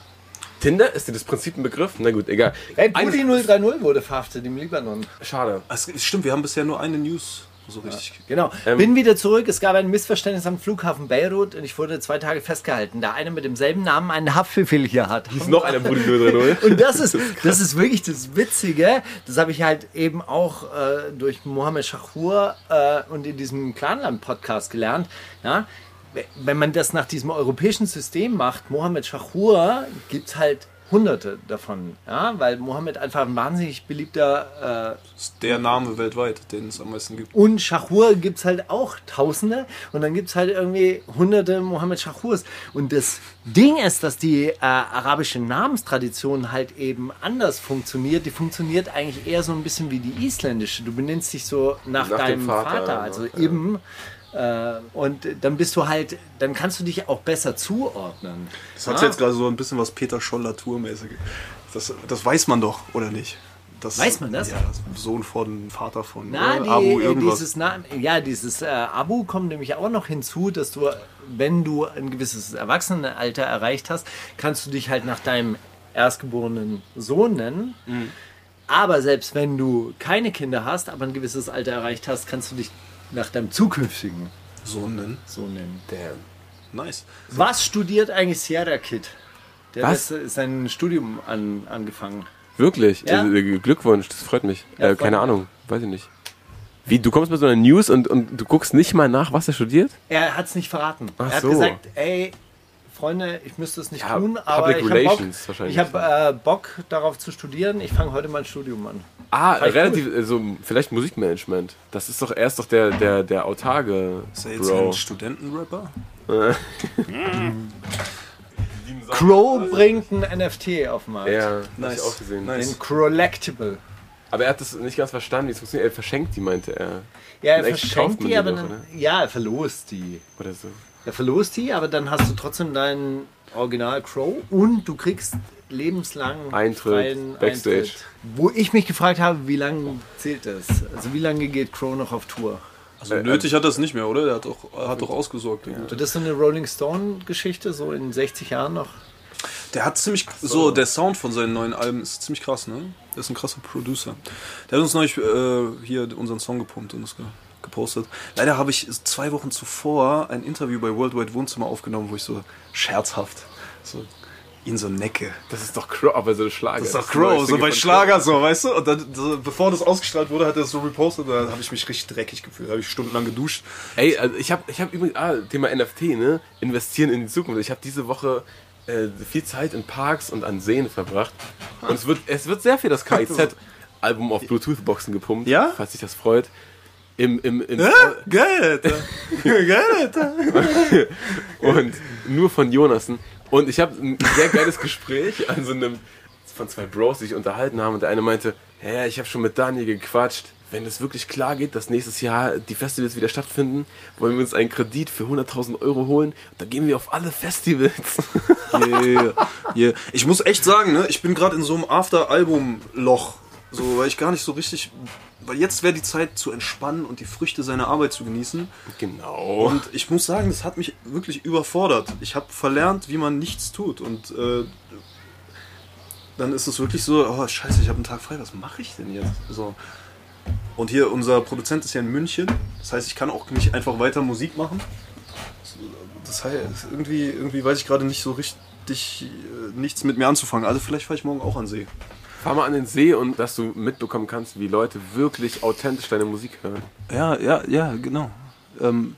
Tinder, ist dir das Prinzip ein Begriff? Na gut, egal. Hey, Budi 030 wurde verhaftet im Libanon. Schade. Es, stimmt, wir haben bisher nur eine News so richtig. Genau. Ähm, Bin wieder zurück. Es gab ein Missverständnis am Flughafen Beirut und ich wurde zwei Tage festgehalten, da einer mit demselben Namen einen Haftbefehl hier hat. Ist noch einer Brudi 030. *laughs* Und das ist, das ist wirklich das Witzige. Das habe ich halt eben auch äh, durch Mohammed Shahur äh, und in diesem Clanland-Podcast gelernt. Ja? Wenn man das nach diesem europäischen System macht, Mohammed Shahur gibt es halt Hunderte davon. Ja? Weil Mohammed einfach ein wahnsinnig beliebter äh, Das ist der Name weltweit, den es am meisten gibt. und Schachur gibt es halt auch Tausende und dann gibt es halt irgendwie hunderte Mohammed Schachurs. Und das Ding ist, dass die äh, arabische Namenstradition halt eben anders funktioniert. Die funktioniert eigentlich eher so ein bisschen wie die isländische. Du benennst dich so nach, Nach deinem Vater, Vater, ja. also Ibn. Äh, und dann bist du halt, dann kannst du dich auch besser zuordnen. Das hat Ja? jetzt gerade so ein bisschen was Peter Scholler-Tour-mäßig. Das, das weiß man doch, oder nicht? Das, Weiß man das? Ja, das Sohn von, Vater von Na, die, Abu äh, irgendwas. dieses, Na ja, dieses äh, Abu kommt nämlich auch noch hinzu, dass du, wenn du ein gewisses Erwachsenenalter erreicht hast, kannst du dich halt nach deinem erstgeborenen Sohn nennen. Mhm. Aber selbst wenn du keine Kinder hast, aber ein gewisses Alter erreicht hast, kannst du dich nach deinem zukünftigen Sohn nennen. Sohn nennen. Nice. Was studiert eigentlich Sierra Kid? Der Was? ist sein Studium an, angefangen. Wirklich? Ja. Äh, Glückwunsch, das freut mich. Ja, äh, freut keine mich. Ahnung, weiß ich nicht. Wie, du kommst mit so einer News und, und du guckst nicht mal nach, was er studiert? Er hat es nicht verraten. Ach er hat so. gesagt, ey, Freunde, ich müsste es nicht Ja, tun, aber Public ich habe Bock, Relations wahrscheinlich. ich hab, äh, Bock darauf zu studieren. Ich fange heute mein Studium an. Ah, Vielleicht relativ, äh, so, vielleicht Musikmanagement. Das ist doch erst doch der, der, der autarge Ist er jetzt Bro. ein Studentenrapper? *laughs* Crow bringt ein NFT auf den Markt. Ja, nice. Hab ich auch gesehen. Nice. Den Crowlectable. Aber er hat das nicht ganz verstanden, wie es funktioniert. Er verschenkt die, meinte er. Ja, er verschenkt die, aber dann, oder? ja, er verlost die. Oder so. Er verlost die, aber dann hast du trotzdem deinen Original Crow und du kriegst lebenslang Eintritt, freien Backstage. Eintritt. Wo ich mich gefragt habe, wie lange zählt das? Also wie lange geht Crow noch auf Tour? Also nötig hat er es nicht mehr, oder? Der hat doch, er hat doch ausgesorgt. Wird das so eine Rolling Stone Geschichte, so in 60 Jahren noch? Der hat ziemlich, so, der Sound von seinen neuen Alben ist ziemlich krass, ne? Der ist ein krasser Producer. Der hat uns neulich äh, hier unseren Song gepumpt und das ge gepostet. Leider habe ich zwei Wochen zuvor ein Interview bei Worldwide Wohnzimmer aufgenommen, wo ich so scherzhaft so ihn so necke. Das ist doch Crow, aber so ein Schlager. Das ist doch Crow, so bei Schlager so, weißt du? Und dann, so, bevor das ausgestrahlt wurde, hat er das so repostet und dann habe ich mich richtig dreckig gefühlt. Da habe ich stundenlang geduscht. Ey, also ich habe ich hab übrigens, ah, Thema NFT, ne? Investieren in die Zukunft. Ich habe diese Woche äh, viel Zeit in Parks und an Seen verbracht. Und es wird, es wird sehr viel das *laughs* KIZ-Album auf Bluetooth-Boxen gepumpt, Ja? falls dich das freut. Im, im, im, Geil, Alter. *laughs* Geil, Alter. und nur von Jonasen. Und ich habe ein sehr geiles Gespräch an so einem von zwei Bros, die sich unterhalten haben. Und der eine meinte, ja, ich habe schon mit Daniel gequatscht. Wenn es wirklich klar geht, dass nächstes Jahr die Festivals wieder stattfinden, wollen wir uns einen Kredit für 100.000 Euro holen. Dann gehen wir auf alle Festivals. Yeah, yeah. Ich muss echt sagen, ne, ich bin gerade in so einem After-Album-Loch. So, weil ich gar nicht so richtig. Weil jetzt wäre die Zeit zu entspannen und die Früchte seiner Arbeit zu genießen. genau. Und ich muss sagen, das hat mich wirklich überfordert. Ich habe verlernt, wie man nichts tut. Und äh, dann ist es wirklich so, oh scheiße, ich habe einen Tag frei, was mache ich denn jetzt? So. Und hier, unser Produzent ist ja in München. Das heißt, ich kann auch nicht einfach weiter Musik machen. Das heißt, irgendwie, irgendwie weiß ich gerade nicht so richtig äh, nichts mit mir anzufangen. Also vielleicht fahre ich morgen auch an See. Fahr mal an den See und dass du mitbekommen kannst, wie Leute wirklich authentisch deine Musik hören. Ja, ja, ja, genau. Ähm,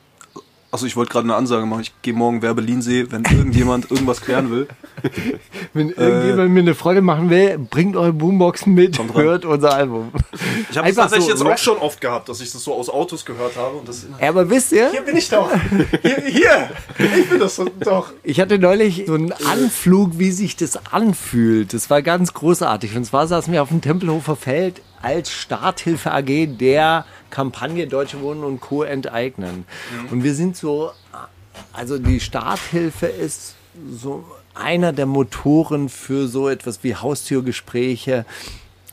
Achso, ich wollte gerade eine Ansage machen. Ich gehe morgen Werbelinsee, wenn irgendjemand irgendwas klären will. *laughs* Wenn irgendjemand mir eine Freude machen will, bringt eure Boomboxen mit, hört unser Album. Ich habe das Einfach tatsächlich so jetzt auch schon oft gehabt, dass ich das so aus Autos gehört habe. Und das Ja, aber wisst ihr, hier bin ich doch. Hier, hier. Ich bin das doch. ich hatte neulich so einen Anflug, wie sich das anfühlt. Das war ganz großartig. Und zwar saßen wir auf dem Tempelhofer Feld als Starthilfe AG der Kampagne Deutsche Wohnen und Co. enteignen. Und wir sind so, also die Starthilfe ist so einer der Motoren für so etwas wie Haustürgespräche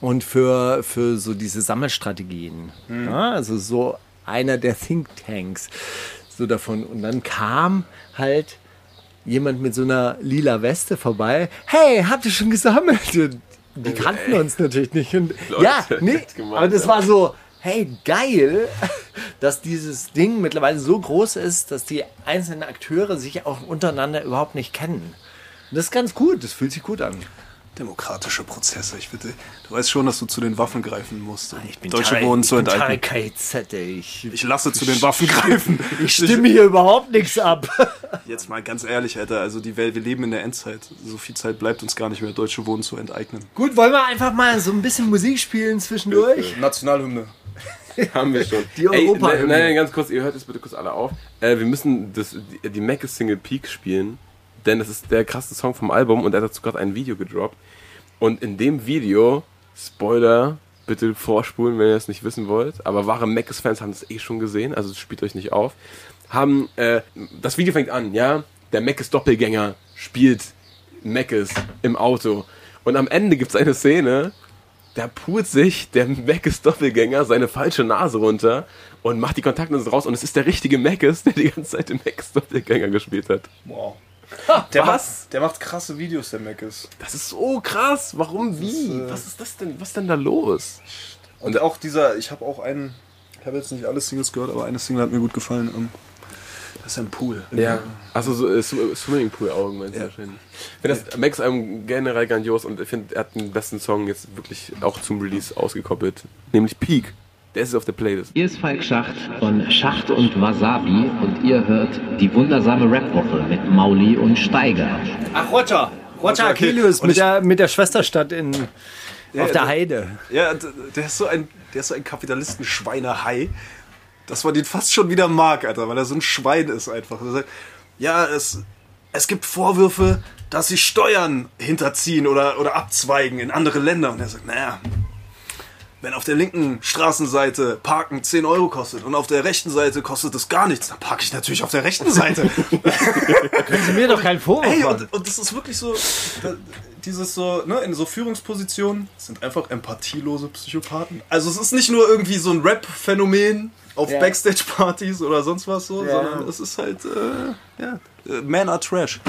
und für, für so diese Sammelstrategien. Ja, also so einer der Thinktanks so davon. Und dann kam halt jemand mit so einer lila Weste vorbei. Hey, habt ihr schon gesammelt? Und die kannten uns natürlich nicht. Und *laughs* Leute, ja, nee, gemeint, aber das ja. war so, hey, geil, *laughs* dass dieses Ding mittlerweile so groß ist, dass die einzelnen Akteure sich auch untereinander überhaupt nicht kennen. Und das ist ganz gut, das fühlt sich gut an. Demokratische Prozesse, ich bitte. Du weißt schon, dass du zu den Waffen greifen musst. Um Ich bin Deutsche Tarek- Wohnen zu ich bin enteignen. KZ. Ich, Ich lasse zu den Waffen greifen. *laughs* ich stimme hier überhaupt nichts ab. *laughs* Jetzt mal ganz ehrlich, Alter. Also die Welt, wir leben in der Endzeit. So viel Zeit bleibt uns gar nicht mehr, Deutsche Wohnen zu enteignen. Gut, wollen wir einfach mal so ein bisschen Musik spielen zwischendurch? Nationalhymne. *laughs* Haben wir schon. Die Europa- nein, nein, ganz kurz, ihr hört es bitte kurz alle auf. Äh, wir müssen das, die, die Mac Single Peak spielen, denn das ist der krasse Song vom Album und er hat dazu gerade ein Video gedroppt. Und in dem Video, Spoiler, bitte vorspulen, wenn ihr es nicht wissen wollt, aber wahre Mac-Fans haben das eh schon gesehen, also spielt euch nicht auf, haben, äh, das Video fängt an, ja, der Mac Doppelgänger spielt Mac im Auto. Und am Ende gibt es eine Szene, da pult sich der Mackes Doppelgänger seine falsche Nase runter und macht die Kontaktlinsen raus und es ist der richtige Mackes, der die ganze Zeit den Mackes Doppelgänger gespielt hat. Wow. Der Was? Macht, der macht krasse Videos, der Mac ist. Das ist so krass. Warum? Wie? äh, was ist das denn? Was ist denn da los? Und auch dieser, ich habe auch einen, ich habe jetzt nicht alle Singles gehört, aber eine Single hat mir gut gefallen. ähm, Das ist ein Pool. Ja. Achso, so äh, Sw- Swimmingpool-Augen meinst du Ja. wahrscheinlich. Ich finde das Max Album generell grandios und ich finde, er hat den besten Song jetzt wirklich auch zum Release ausgekoppelt. Nämlich Peak. Der ist auf der Playlist. Hier ist Falk Schacht von Schacht und Wasabi und ihr hört die wundersame Rapwoche mit Mauli und Steiger. Ach, Roger. Roger okay. Achilles mit der, mit der Schwesterstadt in, auf der der- Heide. Ja, der ist so ein, der ist so ein Kapitalistenschweinehai, dass man den fast schon wieder mag, Alter, weil er so ein Schwein ist einfach. Er sagt, ja, es, es gibt Vorwürfe, dass sie Steuern hinterziehen oder, oder abzweigen in andere Länder. Und er sagt, naja, wenn auf der linken Straßenseite Parken 10 Euro kostet und auf der rechten Seite kostet es gar nichts, dann parke ich natürlich auf der rechten Seite. *laughs* Können Sie mir doch keinen Vorwurf Ey, und, und das ist wirklich so. Da, dieses so, ne, in so Führungspositionen sind einfach empathielose Psychopathen. Also es ist nicht nur irgendwie so ein Rap-Phänomen auf Ja. Backstage-Partys oder sonst was so, Ja. sondern es ist halt, äh, ja, Men are Trash.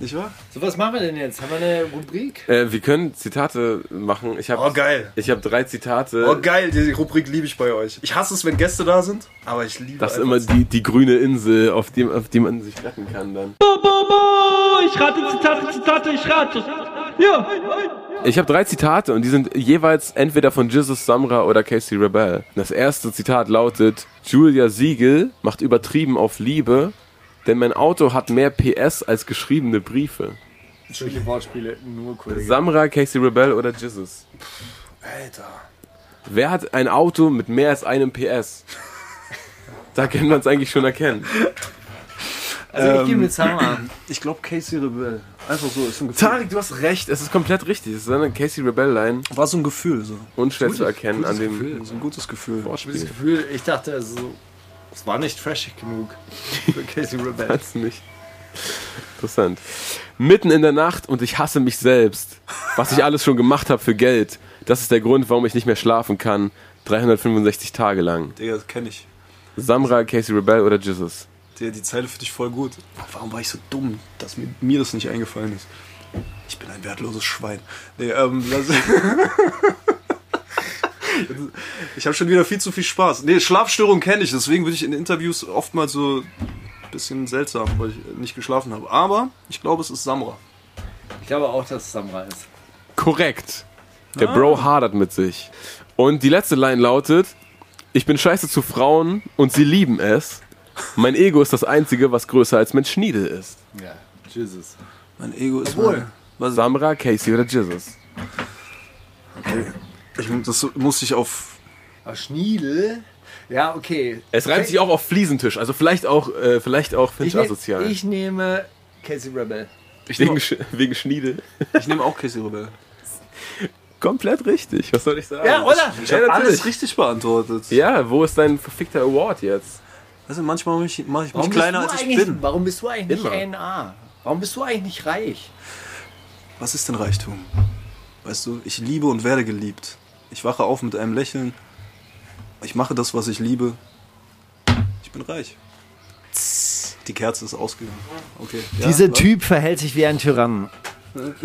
Nicht wahr? So, was machen wir denn jetzt? Haben wir eine Rubrik? Äh, wir können Zitate machen. Ich habe Oh, geil. ich habe drei Zitate. Oh geil, die Rubrik liebe ich bei euch. Ich hasse es, wenn Gäste da sind, aber ich liebe Das ist immer die, die grüne Insel, auf die, auf die man sich retten kann dann. Ich rate Zitate, Zitate, ich rate. Ja. Ich habe drei Zitate und die sind jeweils entweder von Jesus Samra oder Casey Rebel. Das erste Zitat lautet: Julia Siegel macht übertrieben auf Liebe, denn mein Auto hat mehr PS als geschriebene Briefe. Solche Wortspiele, nur cool. Samra, Casey Rebel oder Jesus? Alter. Wer hat ein Auto mit mehr als einem PS? Da kann man es eigentlich schon erkennen. Also ich gehe mit Sama. Ich glaube Casey Rebel. Einfach so, ist ein Gefühl. Tarek, du hast recht, es ist komplett richtig. Es ist eine Casey Rebel-Line. War so ein Gefühl, so. Unschwer zu erkennen an dem Gefühl, so ein gutes Gefühl. Das Gefühl, ich dachte, also, es war nicht trashig genug für *laughs* Casey Rebel. Weiß nicht. Interessant. Mitten in der Nacht und ich hasse mich selbst. Was ich alles schon gemacht habe für Geld. Das ist der Grund, warum ich nicht mehr schlafen kann. 365 Tage lang. Digga, das kenne ich. Samra, Casey Rebel oder Jesus? Digga, die Zeile finde ich voll gut. Warum war ich so dumm, dass mir, mir das nicht eingefallen ist? Ich bin ein wertloses Schwein. Nee, ähm, das *laughs* *laughs* ich habe schon wieder viel zu viel Spaß. Nee, Schlafstörungen kenne ich, deswegen bin ich in Interviews oftmals so ein bisschen seltsam, weil ich nicht geschlafen habe. Aber ich glaube, es ist Samra. Ich glaube auch, dass es Samra ist. Korrekt. Der Bro hadert mit sich. Und die letzte Line lautet: Ich bin scheiße zu Frauen und sie lieben es. Mein Ego ist das Einzige, was größer als mein Schniedel ist. Ja, Jesus. Mein Ego ist Was, Samra, Casey oder Jesus? Ich, das muss ich auf. Aber Schniedel? Ja, okay. Es reimt sich auch auf Fliesentisch, also vielleicht auch, äh, vielleicht auch Ich, Finch nehm, asozial. ich nehme Casey Rebel. wegen, Sch- wegen Schniedel. Ich nehme auch Casey Rebel. Komplett richtig. Was soll ich sagen? Ja, oder? Ich Ja, habe alles richtig beantwortet. Ja, wo ist dein verfickter Award jetzt? Also manchmal mache ich, mach ich mich Warum kleiner bist du als ich eigentlich- bin. Warum bist du eigentlich Immer. nicht A&A? Warum bist du eigentlich nicht reich? Was ist denn Reichtum? Weißt du, ich liebe und werde geliebt. Ich wache auf mit einem Lächeln. Ich mache das, was ich liebe. Ich bin reich. Die Kerze ist ausgegangen. Okay. ja, Dieser was? Typ verhält sich wie ein Tyrann.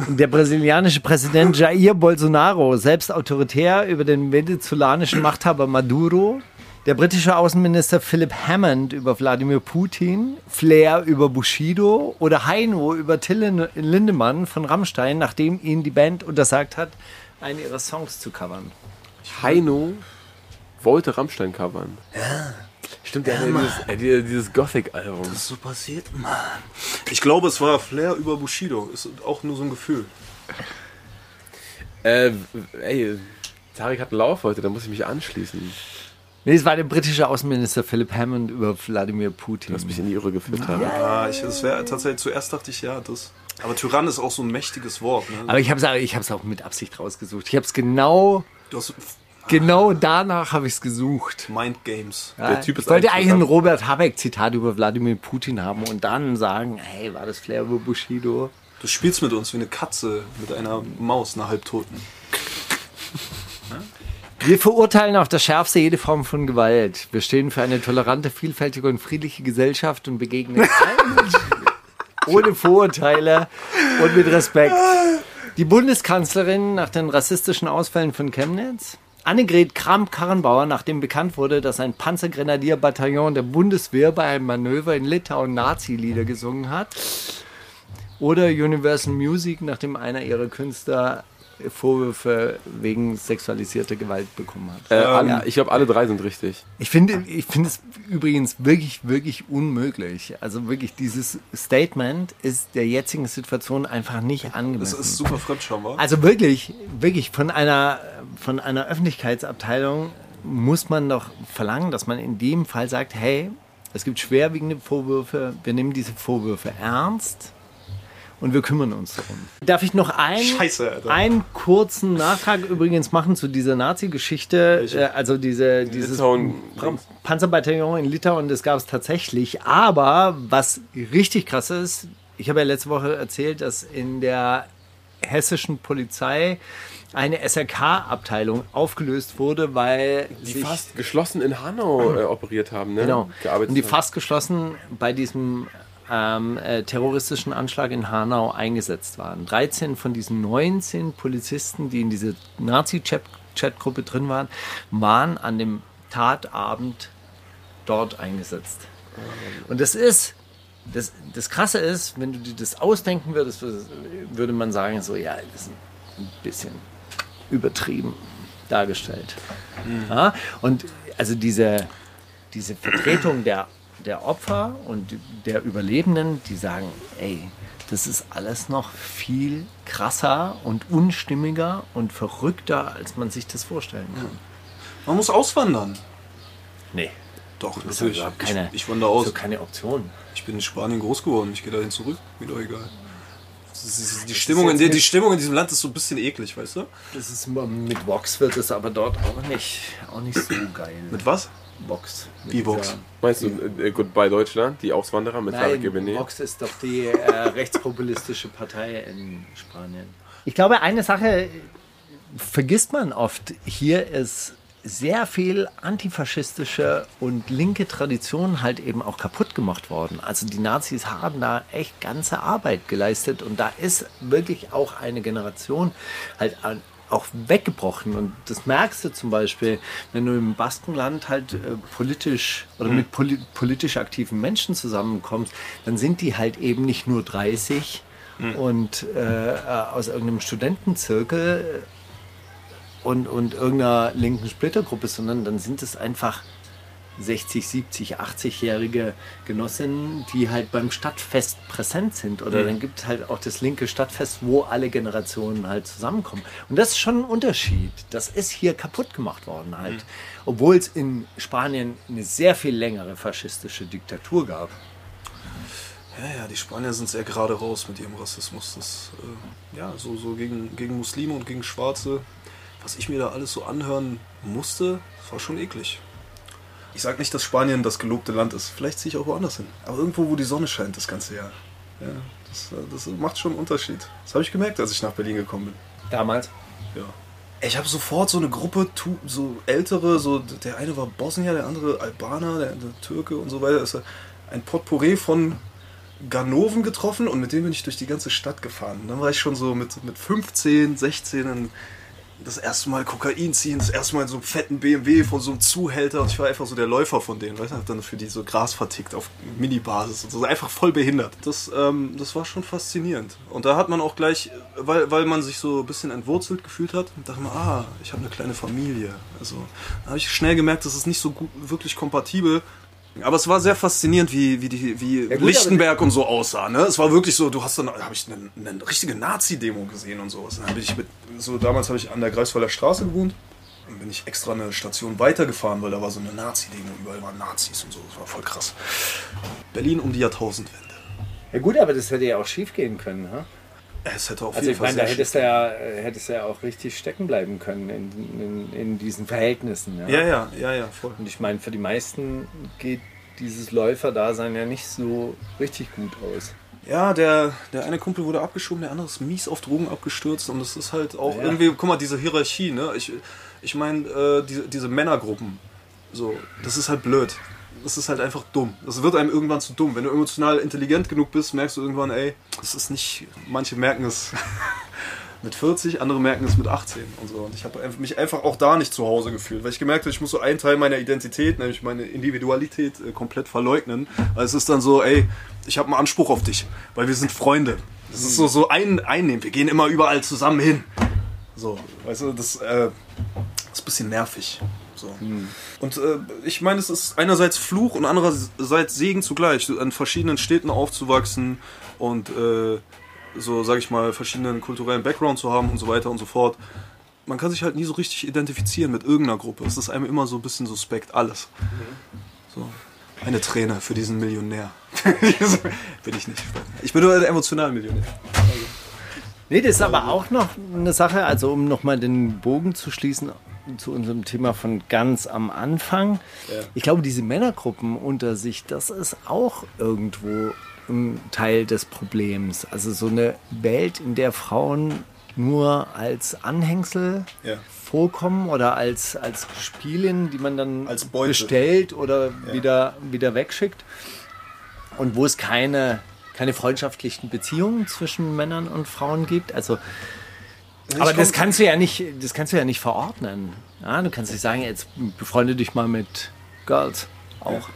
Der brasilianische Präsident Jair Bolsonaro, selbst autoritär über den venezolanischen Machthaber Maduro, der britische Außenminister Philip Hammond über Wladimir Putin, Flair über Bushido oder Heino über Till Lindemann von Rammstein, nachdem ihn die Band untersagt hat, einen ihrer Songs zu covern. Heino wollte Rammstein covern. Ja. Stimmt, der hat ja dieses, äh, dieses, dieses Gothic-Album. Was ist so passiert, Mann? Ich glaube, es war Flair über Bushido. Ist auch nur so ein Gefühl. Äh, ey, Tarek hat einen Lauf heute, da muss ich mich anschließen. Nee, es war der britische Außenminister Philip Hammond über Wladimir Putin. Du hast mich in die Irre geführt, Tarek. Ja, ich, das wäre tatsächlich zuerst dachte ich ja, das. Aber Tyrann ist auch so ein mächtiges Wort. Ne? Aber ich habe es ich hab's auch mit Absicht rausgesucht. Ich habe es genau, du hast genau danach habe ich es gesucht. Mind Games. Ja, Der Typ ist ich wollte eigentlich ein Robert Habeck-Zitat über Wladimir Putin haben und dann sagen, hey, war das Flair über Bushido? Du spielst mit uns wie eine Katze mit einer Maus, einer Halbtoten. *laughs* Wir verurteilen auf das Schärfste jede Form von Gewalt. Wir stehen für eine tolerante, vielfältige und friedliche Gesellschaft und begegnen *laughs* allen Menschen ohne Vorurteile und mit Respekt. Die Bundeskanzlerin nach den rassistischen Ausfällen von Chemnitz. Annegret Kramp-Karrenbauer, nachdem bekannt wurde, dass ein Panzergrenadierbataillon der Bundeswehr bei einem Manöver in Litauen Nazi-Lieder gesungen hat. Oder Universal Music, nachdem einer ihrer Künstler Vorwürfe wegen sexualisierter Gewalt bekommen hat. Äh, alle, Ja. Ich glaube, alle drei sind richtig. Ich finde, ich finde es übrigens wirklich, wirklich unmöglich. Also wirklich, dieses Statement ist der jetzigen Situation einfach nicht Das angemessen. ist super Fremdscham, wa? Also wirklich, wirklich von einer, von einer Öffentlichkeitsabteilung muss man doch verlangen, dass man in dem Fall sagt, hey, es gibt schwerwiegende Vorwürfe, wir nehmen diese Vorwürfe ernst und wir kümmern uns darum. Darf ich noch einen, Scheiße, einen kurzen Nachtrag übrigens machen zu dieser Nazi-Geschichte? Äh, also diese, dieses Litauen- Panzerbataillon in Litauen, das gab es tatsächlich. Aber was richtig krass ist, ich habe ja letzte Woche erzählt, dass in der hessischen Polizei eine SRK-Abteilung aufgelöst wurde, weil Die sich fast geschlossen in Hanau äh, operiert haben, ne? Genau. Gearbeitet Und die haben. fast geschlossen bei diesem ähm, äh, terroristischen Anschlag in Hanau eingesetzt waren. 13 von diesen 19 Polizisten, die in dieser Nazi-Chat-Gruppe drin waren, waren an dem Tatabend dort eingesetzt. Und das ist, das, das Krasse ist, wenn du dir das ausdenken würdest, würde man sagen, so, ja, das ist ein bisschen übertrieben dargestellt. Ja? Und also diese, diese Vertretung der, der Opfer und der Überlebenden, die sagen, ey, das ist alles noch viel krasser und unstimmiger und verrückter, als man sich das vorstellen kann. Man muss auswandern. Nee, Doch, das ist natürlich. überhaupt keine, ich, ich wandere aus. so keine Option. Ich bin in Spanien groß geworden. Ich gehe dahin zurück. Mir doch egal. Die Stimmung, in der, die Stimmung in diesem Land ist so ein bisschen eklig, weißt du? Das ist mit Vox wird es aber dort auch nicht, auch nicht so geil. Mit was? Wie Vox? dieser- Meinst du äh, Goodbye Deutschland, die Auswanderer mit Tarek Gebenet? Vox ist doch die äh, rechtspopulistische Partei in Spanien. Ich glaube, eine Sache vergisst man oft. Hier ist sehr viel antifaschistische und linke Tradition halt eben auch kaputt gemacht worden. Also die Nazis haben da echt ganze Arbeit geleistet und da ist wirklich auch eine Generation halt an, auch weggebrochen. Und das merkst du zum Beispiel, wenn du im Baskenland halt äh, politisch oder mit poli politisch aktiven Menschen zusammenkommst, dann sind die halt eben nicht nur 30 und äh, äh, aus irgendeinem Studentenzirkel und, und irgendeiner linken Splittergruppe, sondern dann sind es einfach 60, 70, 80-jährige Genossinnen, die halt beim Stadtfest präsent sind. Oder dann gibt es halt auch das linke Stadtfest, wo alle Generationen halt zusammenkommen. Und das ist schon ein Unterschied. Das ist hier kaputt gemacht worden halt. Obwohl es in Spanien eine sehr viel längere faschistische Diktatur gab. Ja, ja, die Spanier sind sehr gerade raus mit ihrem Rassismus. Das, äh, ja, so, so gegen, gegen Muslime und gegen Schwarze. Was ich mir da alles so anhören musste, das war schon eklig. Ich sag nicht, dass Spanien das gelobte Land ist. Vielleicht ziehe ich auch woanders hin. Aber irgendwo, wo die Sonne scheint das ganze Jahr. Ja, das, äh, das macht schon einen Unterschied. Das habe ich gemerkt, als ich nach Berlin gekommen bin. Damals. Ja. Ich habe sofort so eine Gruppe, so ältere, so der eine war Bosnier, der andere Albaner, der, der Türke und so weiter. War ein Potpourri von Ganoven getroffen und mit dem bin ich durch die ganze Stadt gefahren. Und dann war ich schon so mit, mit 15, 16 und das erste Mal Kokain ziehen, das erste Mal in so einem fetten BMW von so einem Zuhälter und ich war einfach so der Läufer von denen, weißt du, dann für die so Gras vertickt auf Mini-Basis und so, einfach voll behindert. Das, ähm, das war schon faszinierend. Und da hat man auch gleich, weil, weil man sich so ein bisschen entwurzelt gefühlt hat, dachte man, ah, ich habe eine kleine Familie. Also da habe ich schnell gemerkt, das ist nicht so gut, wirklich kompatibel. Aber es war sehr faszinierend, wie, wie, die, wie gut, Lichtenberg und so aussah. Ne? Es war wirklich so, du hast dann, habe ich eine, eine richtige Nazi-Demo gesehen und sowas. Dann bin ich mit, so damals habe ich an der Greifswalder Straße gewohnt. Dann bin ich extra eine Station weitergefahren, weil da war so eine Nazi-Demo, überall waren Nazis und so. Das war voll krass. Berlin um die Jahrtausendwende. Ja gut, aber das hätte ja auch schief gehen können. Ha? Es hätte auf Also jeden ich meine, da hättest du ja, äh, hättest du ja auch richtig stecken bleiben können in, in, in diesen Verhältnissen. Ja? Ja, ja, ja, ja, voll. Und ich meine, für die meisten geht dieses Läuferdasein ja nicht so richtig gut aus. Ja, der, der eine Kumpel wurde abgeschoben, der andere ist mies auf Drogen abgestürzt und es ist halt auch Ja. irgendwie, guck mal, diese Hierarchie, ne? Ich, ich meine, äh, diese, diese Männergruppen, so, das ist halt blöd. Das ist halt einfach dumm. Das wird einem irgendwann zu dumm. Wenn du emotional intelligent genug bist, merkst du irgendwann, ey, das ist nicht, manche merken es *laughs* mit 40, andere merken es mit 18 und so. Und ich habe mich einfach auch da nicht zu Hause gefühlt, weil ich gemerkt habe, ich muss so einen Teil meiner Identität, nämlich meine Individualität, äh, komplett verleugnen. Weil es ist dann so, ey, ich habe einen Anspruch auf dich, weil wir sind Freunde. Das ist so, so ein, einnehmen. Wir gehen immer überall zusammen hin. So, weißt du, das, äh, ist ein bisschen nervig. So. Und äh, ich meine, es ist einerseits Fluch und andererseits Segen zugleich, an verschiedenen Städten aufzuwachsen und äh, so, sag ich mal, verschiedenen kulturellen Background zu haben und so weiter und so fort. Man kann sich halt nie so richtig identifizieren mit irgendeiner Gruppe. Es ist einem immer so ein bisschen suspekt, alles. So. Eine Träne für diesen Millionär. *laughs* bin ich nicht. Ich bin nur ein emotionaler Millionär. Nee, das ist aber auch noch eine Sache, also um nochmal den Bogen zu schließen zu unserem Thema von ganz am Anfang. Ich glaube, diese Männergruppen unter sich, das ist auch irgendwo ein Teil des Problems. Also so eine Welt, in der Frauen nur als Anhängsel Ja. vorkommen oder als, als Spielin, die man dann bestellt oder wieder, wieder wegschickt. Und wo es keine, keine freundschaftlichen Beziehungen zwischen Männern und Frauen gibt. Also, aber das kannst du ja nicht, das kannst du ja nicht verordnen. Ja, du kannst nicht sagen, jetzt befreunde dich mal mit Girls auch.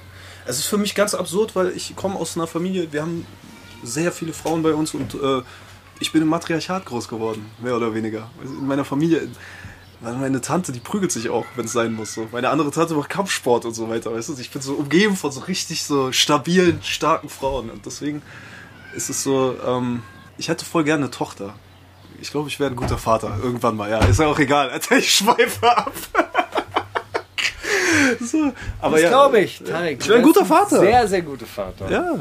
Es ist für mich ganz absurd, weil ich komme aus einer Familie, wir haben sehr viele Frauen bei uns und äh, ich bin im Matriarchat groß geworden, mehr oder weniger. Also in meiner Familie, weil meine Tante, die prügelt sich auch, wenn es sein muss. So. Meine andere Tante macht Kampfsport und so weiter, weißt du? Ich bin so umgeben von so richtig so stabilen, starken Frauen und deswegen ist es so, ähm, ich hätte voll gerne eine Tochter. Ich glaube, ich wäre ein guter Vater, irgendwann mal, ja. Ist ja auch egal, Alter, ich schweife ab. *laughs* so, aber Das ja, glaube ich, Tarek. Ich wäre ein guter Vater. Sehr, sehr guter Vater. Ja.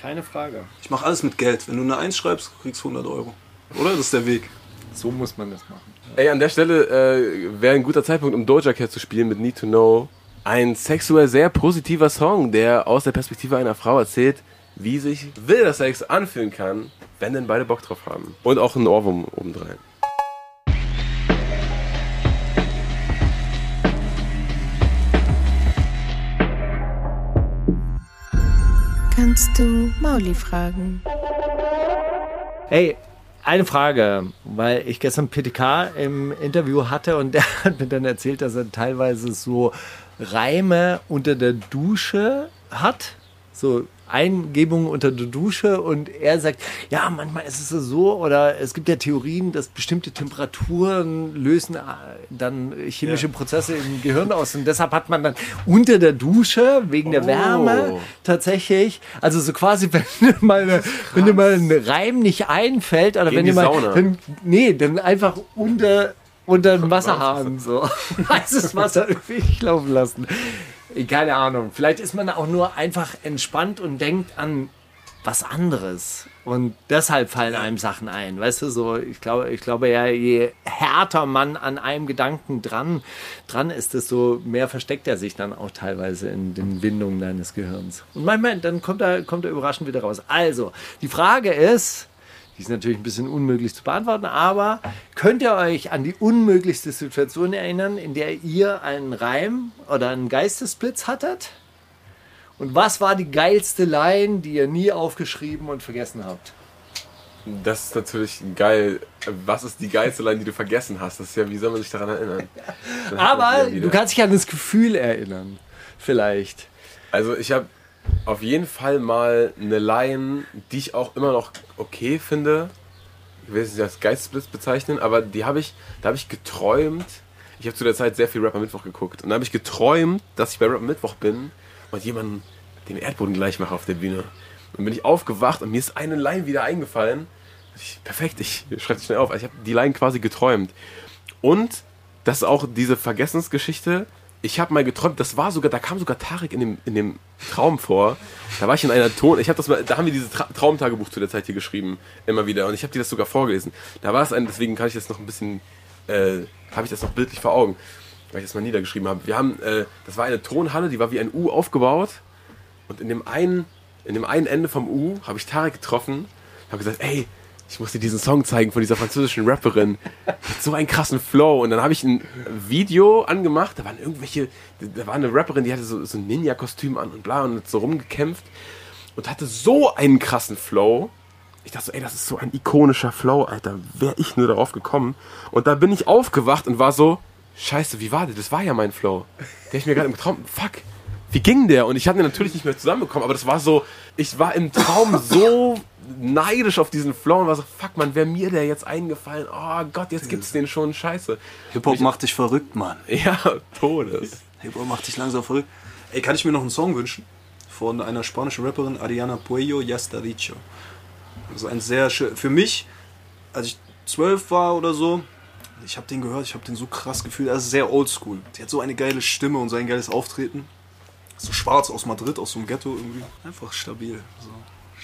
Keine Frage. Ich mache alles mit Geld. Wenn du eine Eins schreibst, kriegst du 100 Euro. Oder? Das ist der Weg. So muss man das machen. Ey, an der Stelle äh, wäre ein guter Zeitpunkt, um Doja Cat zu spielen mit Need to Know. Ein sexuell sehr positiver Song, der aus der Perspektive einer Frau erzählt, wie sich wilder Sex anfühlen kann, wenn denn beide Bock drauf haben. Und auch ein Ohrwurm obendrein. Kannst du Mauli fragen? Hey, eine Frage, weil ich gestern PTK im Interview hatte und *laughs* der hat mir dann erzählt, dass er teilweise so Reime unter der Dusche hat. So Eingebungen unter der Dusche und er sagt, ja, manchmal ist es so oder es gibt ja Theorien, dass bestimmte Temperaturen lösen äh, dann chemische Prozesse im Gehirn aus. Und deshalb hat man dann unter der Dusche wegen der Oh. Wärme tatsächlich, also so quasi, *laughs* wenn dir mal, wenn dir mal ein Reim nicht einfällt oder Geh wenn dir mal, dann, nee, dann einfach unter unter den Wasserhahn so *laughs* heißes Wasser *laughs* durchlaufen lassen. Keine Ahnung. Vielleicht ist man auch nur einfach entspannt und denkt an was anderes. Und deshalb fallen einem Sachen ein. Weißt du, so, ich glaube, ich glaube ja, je härter man an einem Gedanken dran, dran ist, desto mehr versteckt er sich dann auch teilweise in den Windungen deines Gehirns. Und manchmal, dann kommt er, kommt er überraschend wieder raus. Also, die Frage ist, die ist natürlich ein bisschen unmöglich zu beantworten, aber könnt ihr euch an die unmöglichste Situation erinnern, in der ihr einen Reim oder einen Geistesblitz hattet? Und was war die geilste Line, die ihr nie aufgeschrieben und vergessen habt? Das ist natürlich geil. Was ist die geilste Line, die du vergessen hast? Das ist ja, wie soll man sich daran erinnern? *laughs* Aber du kannst dich an das Gefühl erinnern. Vielleicht. Also ich habe auf jeden Fall mal eine Line, die ich auch immer noch okay finde. Ich will es nicht als Geistesblitz bezeichnen, aber die habe ich, da habe ich geträumt. Ich habe zu der Zeit sehr viel Rapper Mittwoch geguckt und da habe ich geträumt, dass ich bei Rapper Mittwoch bin und jemanden den Erdboden gleich mache auf der Bühne. Und bin ich aufgewacht und mir ist eine Line wieder eingefallen. Ich, perfekt, ich schreibe es schnell auf. Also ich habe die Line quasi geträumt. Und das ist auch diese Vergessensgeschichte. Ich habe mal geträumt, das war sogar, da kam sogar Tarek in dem, in dem Traum vor. Da war ich in einer Ton, ich habe das mal, da haben wir dieses Tra Traumtagebuch zu der Zeit hier geschrieben, immer wieder. Und ich habe dir das sogar vorgelesen. Da war es ein, deswegen kann ich das noch ein bisschen, äh, habe ich das noch bildlich vor Augen, weil ich das mal niedergeschrieben habe. Wir haben, äh, das war eine Tonhalle, die war wie ein U aufgebaut. Und in dem einen, in dem einen Ende vom U habe ich Tarek getroffen, habe gesagt, ey, ich muss dir diesen Song zeigen von dieser französischen Rapperin. Hat so einen krassen Flow. Und dann habe ich ein Video angemacht, da waren irgendwelche, da war eine Rapperin, die hatte so, so ein Ninja-Kostüm an und bla und hat so rumgekämpft und hatte so einen krassen Flow. Ich dachte so, ey, das ist so ein ikonischer Flow, Alter. Wäre ich nur darauf gekommen. Und da bin ich aufgewacht und war so, scheiße, wie war der? Das war ja mein Flow. Der ich mir gerade im Traum, fuck, wie ging der? Und ich habe den natürlich nicht mehr zusammenbekommen, aber das war so, ich war im Traum so neidisch auf diesen Flow und war so, fuck man, wäre mir der jetzt eingefallen? Oh Gott, jetzt gibt's den schon, scheiße. Hip-Hop macht dich verrückt, Mann. *laughs* Ja, Todes. Hip-Hop macht dich langsam verrückt. Ey, kann ich mir noch einen Song wünschen? Von einer spanischen Rapperin, Ariana Puello, Ya está dicho. Also ein sehr schön, für mich, als ich zwölf war oder so, ich habe den gehört, ich habe den so krass gefühlt. Er ist sehr oldschool. Die hat so eine geile Stimme und so ein geiles Auftreten. So schwarz aus Madrid, aus so einem Ghetto irgendwie. Einfach stabil. So,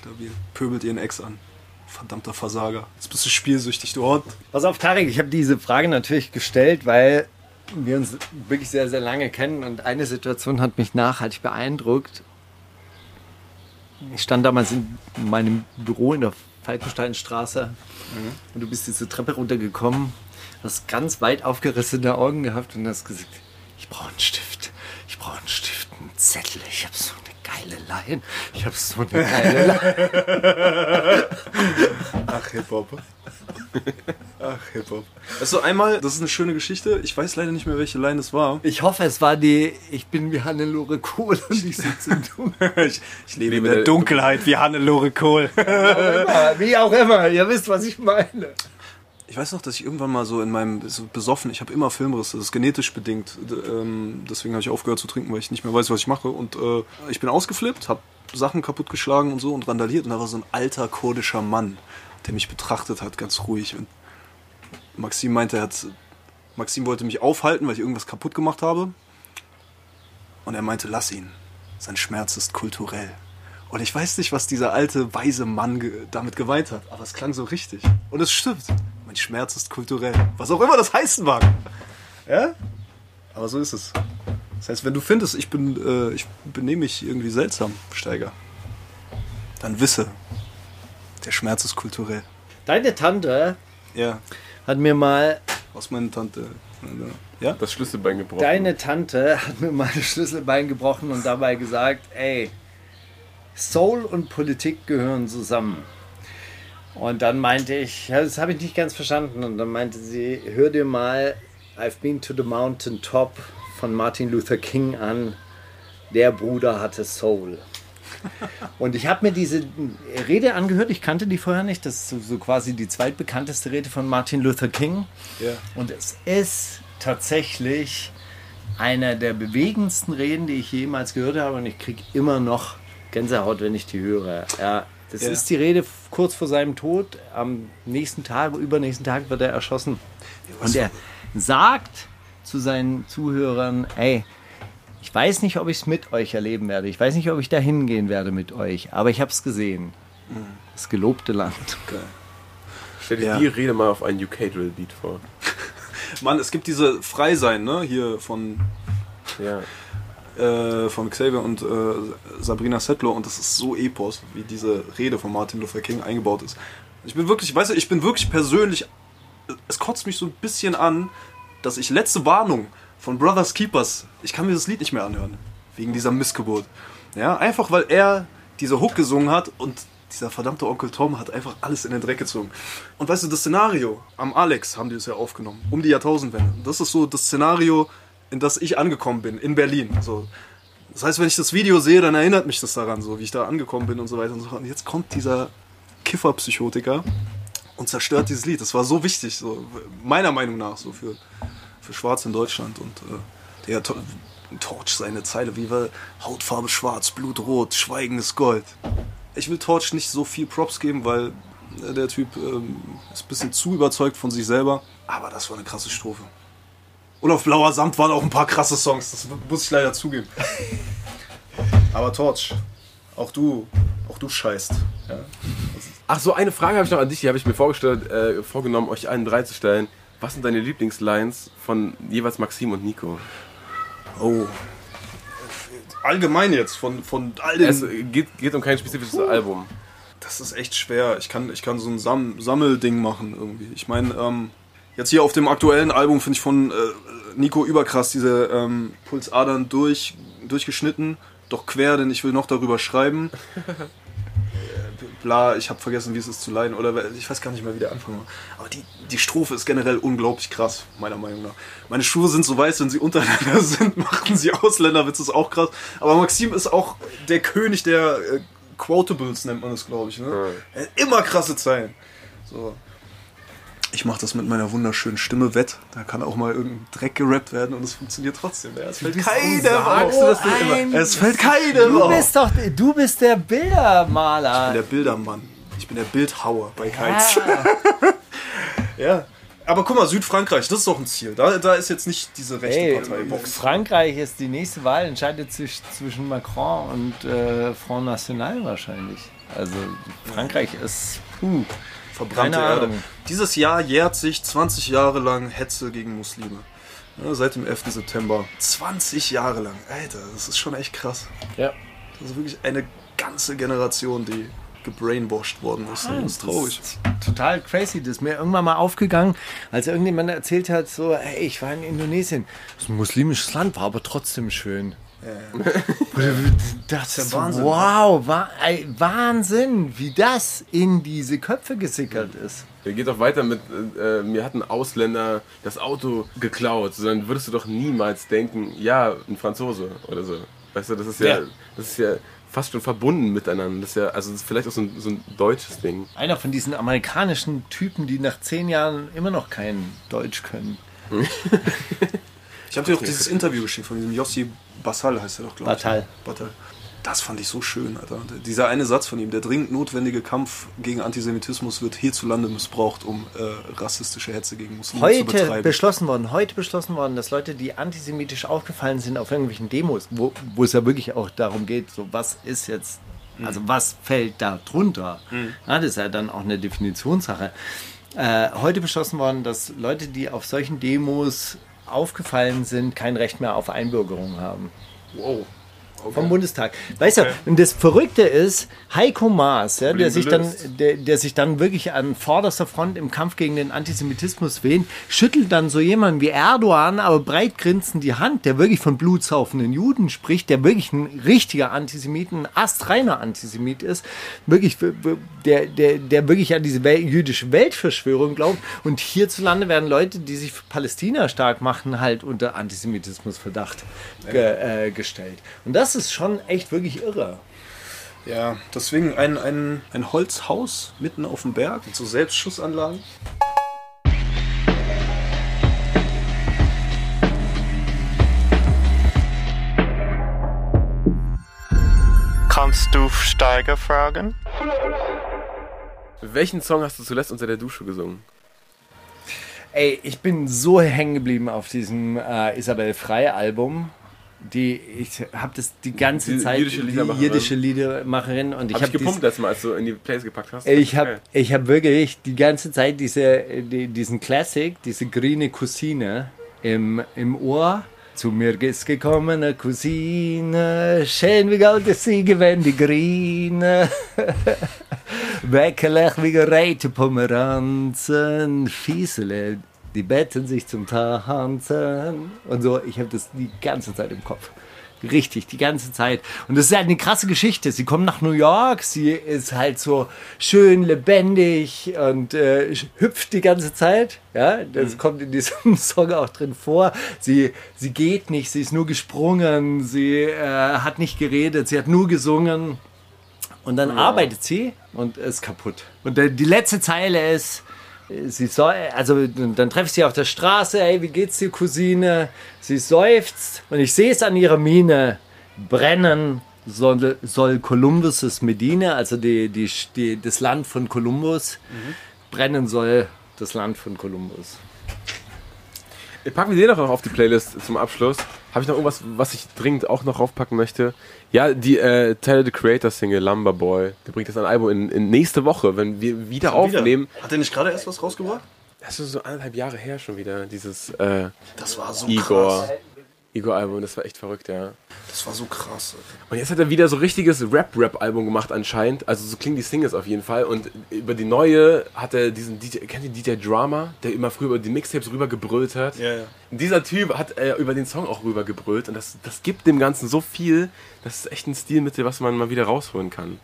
stabil. Pöbelt ihren Ex an. Verdammter Versager. Jetzt bist du spielsüchtig, du Hund. Pass auf, Tarek, ich habe diese Frage natürlich gestellt, weil wir uns wirklich sehr, sehr lange kennen und eine Situation hat mich nachhaltig beeindruckt. Ich stand damals in meinem Büro in der Falkensteinstraße. Und du bist diese Treppe runtergekommen, hast ganz weit aufgerissene Augen gehabt und hast gesagt, ich brauche einen Stift, ich brauche einen Stift, einen Zettel, ich habe so eine geile Line, ich habe so eine *laughs* geile Line. Ach, Hip-Hop. Ach, Hip-Hop. Also einmal, das ist eine schöne Geschichte. Ich weiß leider nicht mehr, welche Line das war. Ich hoffe, es war die, ich bin wie Hannelore Kohl und ich sitze im Dunkeln. *laughs* Ich, ich lebe in der Dunkelheit wie Hannelore Kohl. Wie auch immer, ihr wisst, was ich meine. Ich weiß noch, dass ich irgendwann mal so in meinem so besoffen, ich habe immer Filmrisse, das ist genetisch bedingt. Ähm, deswegen habe ich aufgehört zu trinken, weil ich nicht mehr weiß, was ich mache. Und äh, ich bin ausgeflippt, habe Sachen kaputtgeschlagen und so und randaliert. Und da war so ein alter kurdischer Mann, der mich betrachtet hat, ganz ruhig. Und Maxim meinte, er hat, Maxim wollte mich aufhalten, weil ich irgendwas kaputt gemacht habe. Und er meinte, lass ihn. Sein Schmerz ist kulturell. Und ich weiß nicht, was dieser alte, weise Mann ge damit geweint hat, aber es klang so richtig. Und es stimmt. Mein Schmerz ist kulturell. Was auch immer das heißen mag. Ja? Aber so ist es. Das heißt, wenn du findest, ich bin, äh, ich benehme mich irgendwie seltsam, Steiger, dann wisse, der Schmerz ist kulturell. Deine Tante Ja, hat mir mal, aus meiner Tante. Ja? Das Schlüsselbein gebrochen. deine Tante hat mir mal das Schlüsselbein gebrochen und dabei gesagt, ey, Soul und Politik gehören zusammen. Und dann meinte ich, ja, das habe ich nicht ganz verstanden. Und dann meinte sie, hör dir mal I've Been to the Mountain Top von Martin Luther King an. Der Bruder hatte Soul. *laughs* Und ich habe mir diese Rede angehört, ich kannte die vorher nicht. Das ist so, quasi die zweitbekannteste Rede von Martin Luther King. Ja. Und es ist tatsächlich einer der bewegendsten Reden, die ich jemals gehört habe. Und ich kriege immer noch Gänsehaut, wenn ich die höre. Ja, das Ja. ist die Rede kurz vor seinem Tod. Am nächsten Tag, übernächsten Tag wird er erschossen. Und er sagt zu seinen Zuhörern, ey, ich weiß nicht, ob ich es mit euch erleben werde. Ich weiß nicht, ob ich da hingehen werde mit euch. Aber ich habe es gesehen. Das gelobte Land. Stell dir Ja. die Rede mal auf ein UK-Drill-Beat vor. *laughs* Mann, es gibt diese Freisein, ne? Hier von Ja. Äh, von Xavier und äh, Sabrina Settler und das ist so epos, wie diese Rede von Martin Luther King eingebaut ist. Ich bin wirklich, weißt du, ich bin wirklich persönlich, es kotzt mich so ein bisschen an, dass ich letzte Warnung von Brothers Keepers, ich kann mir das Lied nicht mehr anhören, wegen dieser Missgeburt. Ja, einfach weil er diese Hook gesungen hat und dieser verdammte Onkel Tom hat einfach alles in den Dreck gezogen. Und weißt du, das Szenario, am Alex haben die es ja aufgenommen, um die Jahrtausendwende. Das ist so das Szenario, in das ich angekommen bin, in Berlin. So. Das heißt, wenn ich das Video sehe, dann erinnert mich das daran, so wie ich da angekommen bin und so weiter und so fort. Und jetzt kommt dieser Kiffer-Psychotiker und zerstört dieses Lied. Das war so wichtig, so meiner Meinung nach, so für, für Schwarz in Deutschland. Und äh, der To- Torch seine Zeile, wie war Hautfarbe schwarz, Blutrot, Schweigen ist Gold. Ich will Torch nicht so viel Props geben, weil äh, der Typ ähm, ist ein bisschen zu überzeugt von sich selber. Aber das war eine krasse Strophe. Und auf Blauer Samt waren auch ein paar krasse Songs, das muss ich leider zugeben. *laughs* Aber Torch, auch du, auch du scheißt. Ja? Ach so, eine Frage habe ich noch an dich, die habe ich mir vorgestellt, äh, vorgenommen, euch allen drei zu stellen. Was sind deine Lieblingslines von jeweils Maxim und Nico? Oh. Allgemein jetzt, von, von all den... Es geht, geht um kein spezifisches Album. Das ist echt schwer. Ich kann, ich kann so ein Sam Sammelding machen irgendwie. Ich meine, ähm, jetzt hier auf dem aktuellen Album finde ich von äh, Nico überkrass diese ähm, Pulsadern durch, durchgeschnitten, doch quer, denn ich will noch darüber schreiben. Äh, *laughs* Bla, ich habe vergessen, wie es ist zu leiden. Oder ich weiß gar nicht mehr, wie der Anfang war. Aber die, die Strophe ist generell unglaublich krass, meiner Meinung nach. Meine Schuhe sind so weiß, wenn sie untereinander *laughs* sind, machen sie Ausländerwitz, ist auch krass. Aber Maxim ist auch der König der äh, Quotables, nennt man das, glaube ich. Ne? Er hat immer krasse Zeilen. So. Ich mache das mit meiner wunderschönen Stimme wett. Da kann auch mal irgendein Dreck gerappt werden und es funktioniert trotzdem. Ja, es fällt keinem auf. Es fällt keinem Du bist doch, du bist der Ich bin Bildermaler. der Bildermann. Ich bin der Bildhauer bei Keiz. *laughs* Ja. Aber guck mal, Südfrankreich, das ist doch ein Ziel. Da, da ist jetzt nicht diese rechte Hey, Partei Vox. Frankreich ist die nächste Wahl, entscheidet sich zwischen Macron und äh, Front National wahrscheinlich. Also Frankreich ist puh, Verbrannte Erde. Dieses Jahr jährt sich 20 Jahre lang Hetze gegen Muslime. Ja, seit dem 11. September. 20 Jahre lang. Alter, das ist schon echt krass. Ja. Das ist wirklich eine ganze Generation, die gebrainwashed worden ist. das ist traurig. total crazy. Das ist mir irgendwann mal aufgegangen, als irgendjemand erzählt hat, so, hey, ich war in Indonesien. Das ist ein muslimisches Land, war aber trotzdem schön. Das ist Wahnsinn. wow, wa ey, Wahnsinn, wie das in diese Köpfe gesickert ist. Der geht auch weiter mit, äh, mir hat ein Ausländer das Auto geklaut. So, dann würdest du doch niemals denken, ja, ein Franzose oder so. Weißt du, das ist ja, Ja. das ist ja fast schon verbunden miteinander. Das ist ja, also das ist vielleicht auch so ein, so ein deutsches Ding. Einer von diesen amerikanischen Typen, die nach zehn Jahren immer noch kein Deutsch können. *laughs* Ich habe dir auch dieses Interview geschickt von diesem Yossi Basal, heißt er doch, glaube ich. Batal. Batal. Das fand ich so schön, Alter. Und Dieser eine Satz von ihm, der dringend notwendige Kampf gegen Antisemitismus wird hierzulande missbraucht, um äh, rassistische Hetze gegen Muslime zu Heute betreiben. beschlossen worden, heute beschlossen worden, dass Leute, die antisemitisch aufgefallen sind auf irgendwelchen Demos, wo, wo es ja wirklich auch darum geht, so was ist jetzt, also was fällt da drunter? Ja, das ist ja dann auch eine Definitionssache. Äh, heute beschlossen worden, dass Leute, die auf solchen Demos aufgefallen sind, kein Recht mehr auf Einbürgerung haben. wow. Vom Bundestag. Weißt du, und das Verrückte ist, Heiko Maas, ja, der, sich dann, der, der sich dann wirklich an vorderster Front im Kampf gegen den Antisemitismus wähnt, schüttelt dann so jemand wie Erdogan, aber breit grinsend die Hand, der wirklich von blutsaufenden Juden spricht, der wirklich ein richtiger Antisemit, ein astreiner Antisemit ist, wirklich, der, der, der wirklich an diese jüdische Weltverschwörung glaubt. Und hierzulande werden Leute, die sich für Palästina stark machen, halt unter Antisemitismusverdacht ge, äh, gestellt. Und das ist schon echt wirklich irre. Ja, deswegen ein, ein, ein Holzhaus mitten auf dem Berg mit so Selbstschussanlagen. Kannst du Steiger fragen? Welchen Song hast du zuletzt unter der Dusche gesungen? Ey, ich bin so hängen geblieben auf diesem äh, Isabel Frei Album. Die, ich habe das die ganze Die Zeit, jüdische Liedermacherin. die jiddische Liedermacherin und ich Hab habe gepumpt letztes Mal, als du in die Plays gepackt hast? Ich habe ich hab wirklich die ganze Zeit diese, die, diesen Classic, diese grüne Cousine im, im Ohr. Zu mir ist gekommen eine Cousine, schön wie gold ist sie gewesen, die grüne. *laughs* Weckelig wie gereihte Pomeranzen, Fiesele, die betten sich zum Tanzen. Und so, ich habe das die ganze Zeit im Kopf. Richtig, die ganze Zeit. Und das ist halt eine krasse Geschichte. Sie kommt nach New York, sie ist halt so schön lebendig und äh, hüpft die ganze Zeit. Ja, das kommt in diesem *laughs* Song auch drin vor. Sie, sie geht nicht, sie ist nur gesprungen, sie äh, hat nicht geredet, sie hat nur gesungen. Und dann arbeitet sie und ist kaputt. Und der, die letzte Zeile ist, sie soll, also dann treffe ich sie auf der Straße, hey, wie geht's dir, Cousine? Sie seufzt und ich sehe es an ihrer Miene. Brennen soll, soll Columbus' Medina, also die, die, die, das Land von Kolumbus, brennen soll das Land von Kolumbus. Packen wir den doch noch auf die Playlist zum Abschluss. Habe ich noch irgendwas, was ich dringend auch noch raufpacken möchte? Ja, die äh, Tyler the Creator Single Lumber Boy. Der bringt jetzt ein Album in, in nächste Woche, wenn wir wieder aufnehmen. Hat er nicht gerade erst was rausgebracht? Das ist so anderthalb Jahre her schon wieder, dieses äh, Das war so Igor. krass. Igor-Album, das war echt verrückt, ja. Das war so krass. Alter. Und jetzt hat er wieder so richtiges Rap-Rap-Album gemacht anscheinend. Also so klingen die Singles auf jeden Fall. Und über die neue hat er diesen DJ, kennt ihr DJ Drama, der immer früher über die Mixtapes rübergebrüllt hat? Ja, ja. Und dieser Typ hat äh, über den Song auch rübergebrüllt. Und das, das gibt dem Ganzen so viel. Das ist echt ein Stilmittel, was man mal wieder rausholen kann.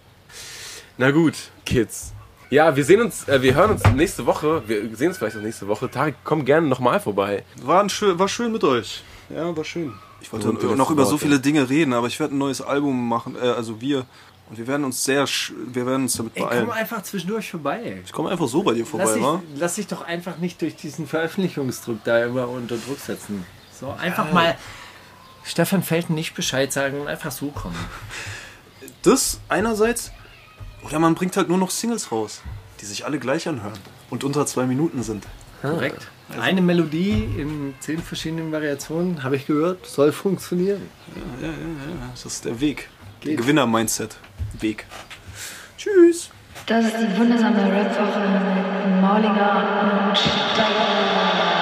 Na gut, Kids. Ja, wir sehen uns, äh, wir hören uns nächste Woche. Wir sehen uns vielleicht auch nächste Woche. Tarek, komm gerne nochmal vorbei. War, ein schön, war schön mit euch. Ja, war schön. Ich wollte noch über so viele Dinge reden, aber ich werde ein neues Album machen, äh, also wir. Und wir werden uns sehr, sch- wir werden uns damit Ey, beeilen. komm einfach zwischendurch vorbei. Ich komme einfach so bei dir Lass vorbei, dich, wa? lass dich doch einfach nicht durch diesen Veröffentlichungsdruck da immer unter Druck setzen. So, einfach mal Stefan Felten nicht Bescheid sagen und einfach so kommen. *laughs* Das einerseits, oder man bringt halt nur noch Singles raus, die sich alle gleich anhören und unter zwei Minuten sind. Korrekt. Eine Melodie in zehn verschiedenen Variationen, habe ich gehört, soll funktionieren. Ja, ja, ja, das ist der Weg. Der Gewinner-Mindset. Weg. Tschüss. Das ist die wundersame Rap-Woche mit Maulinger und Steiger.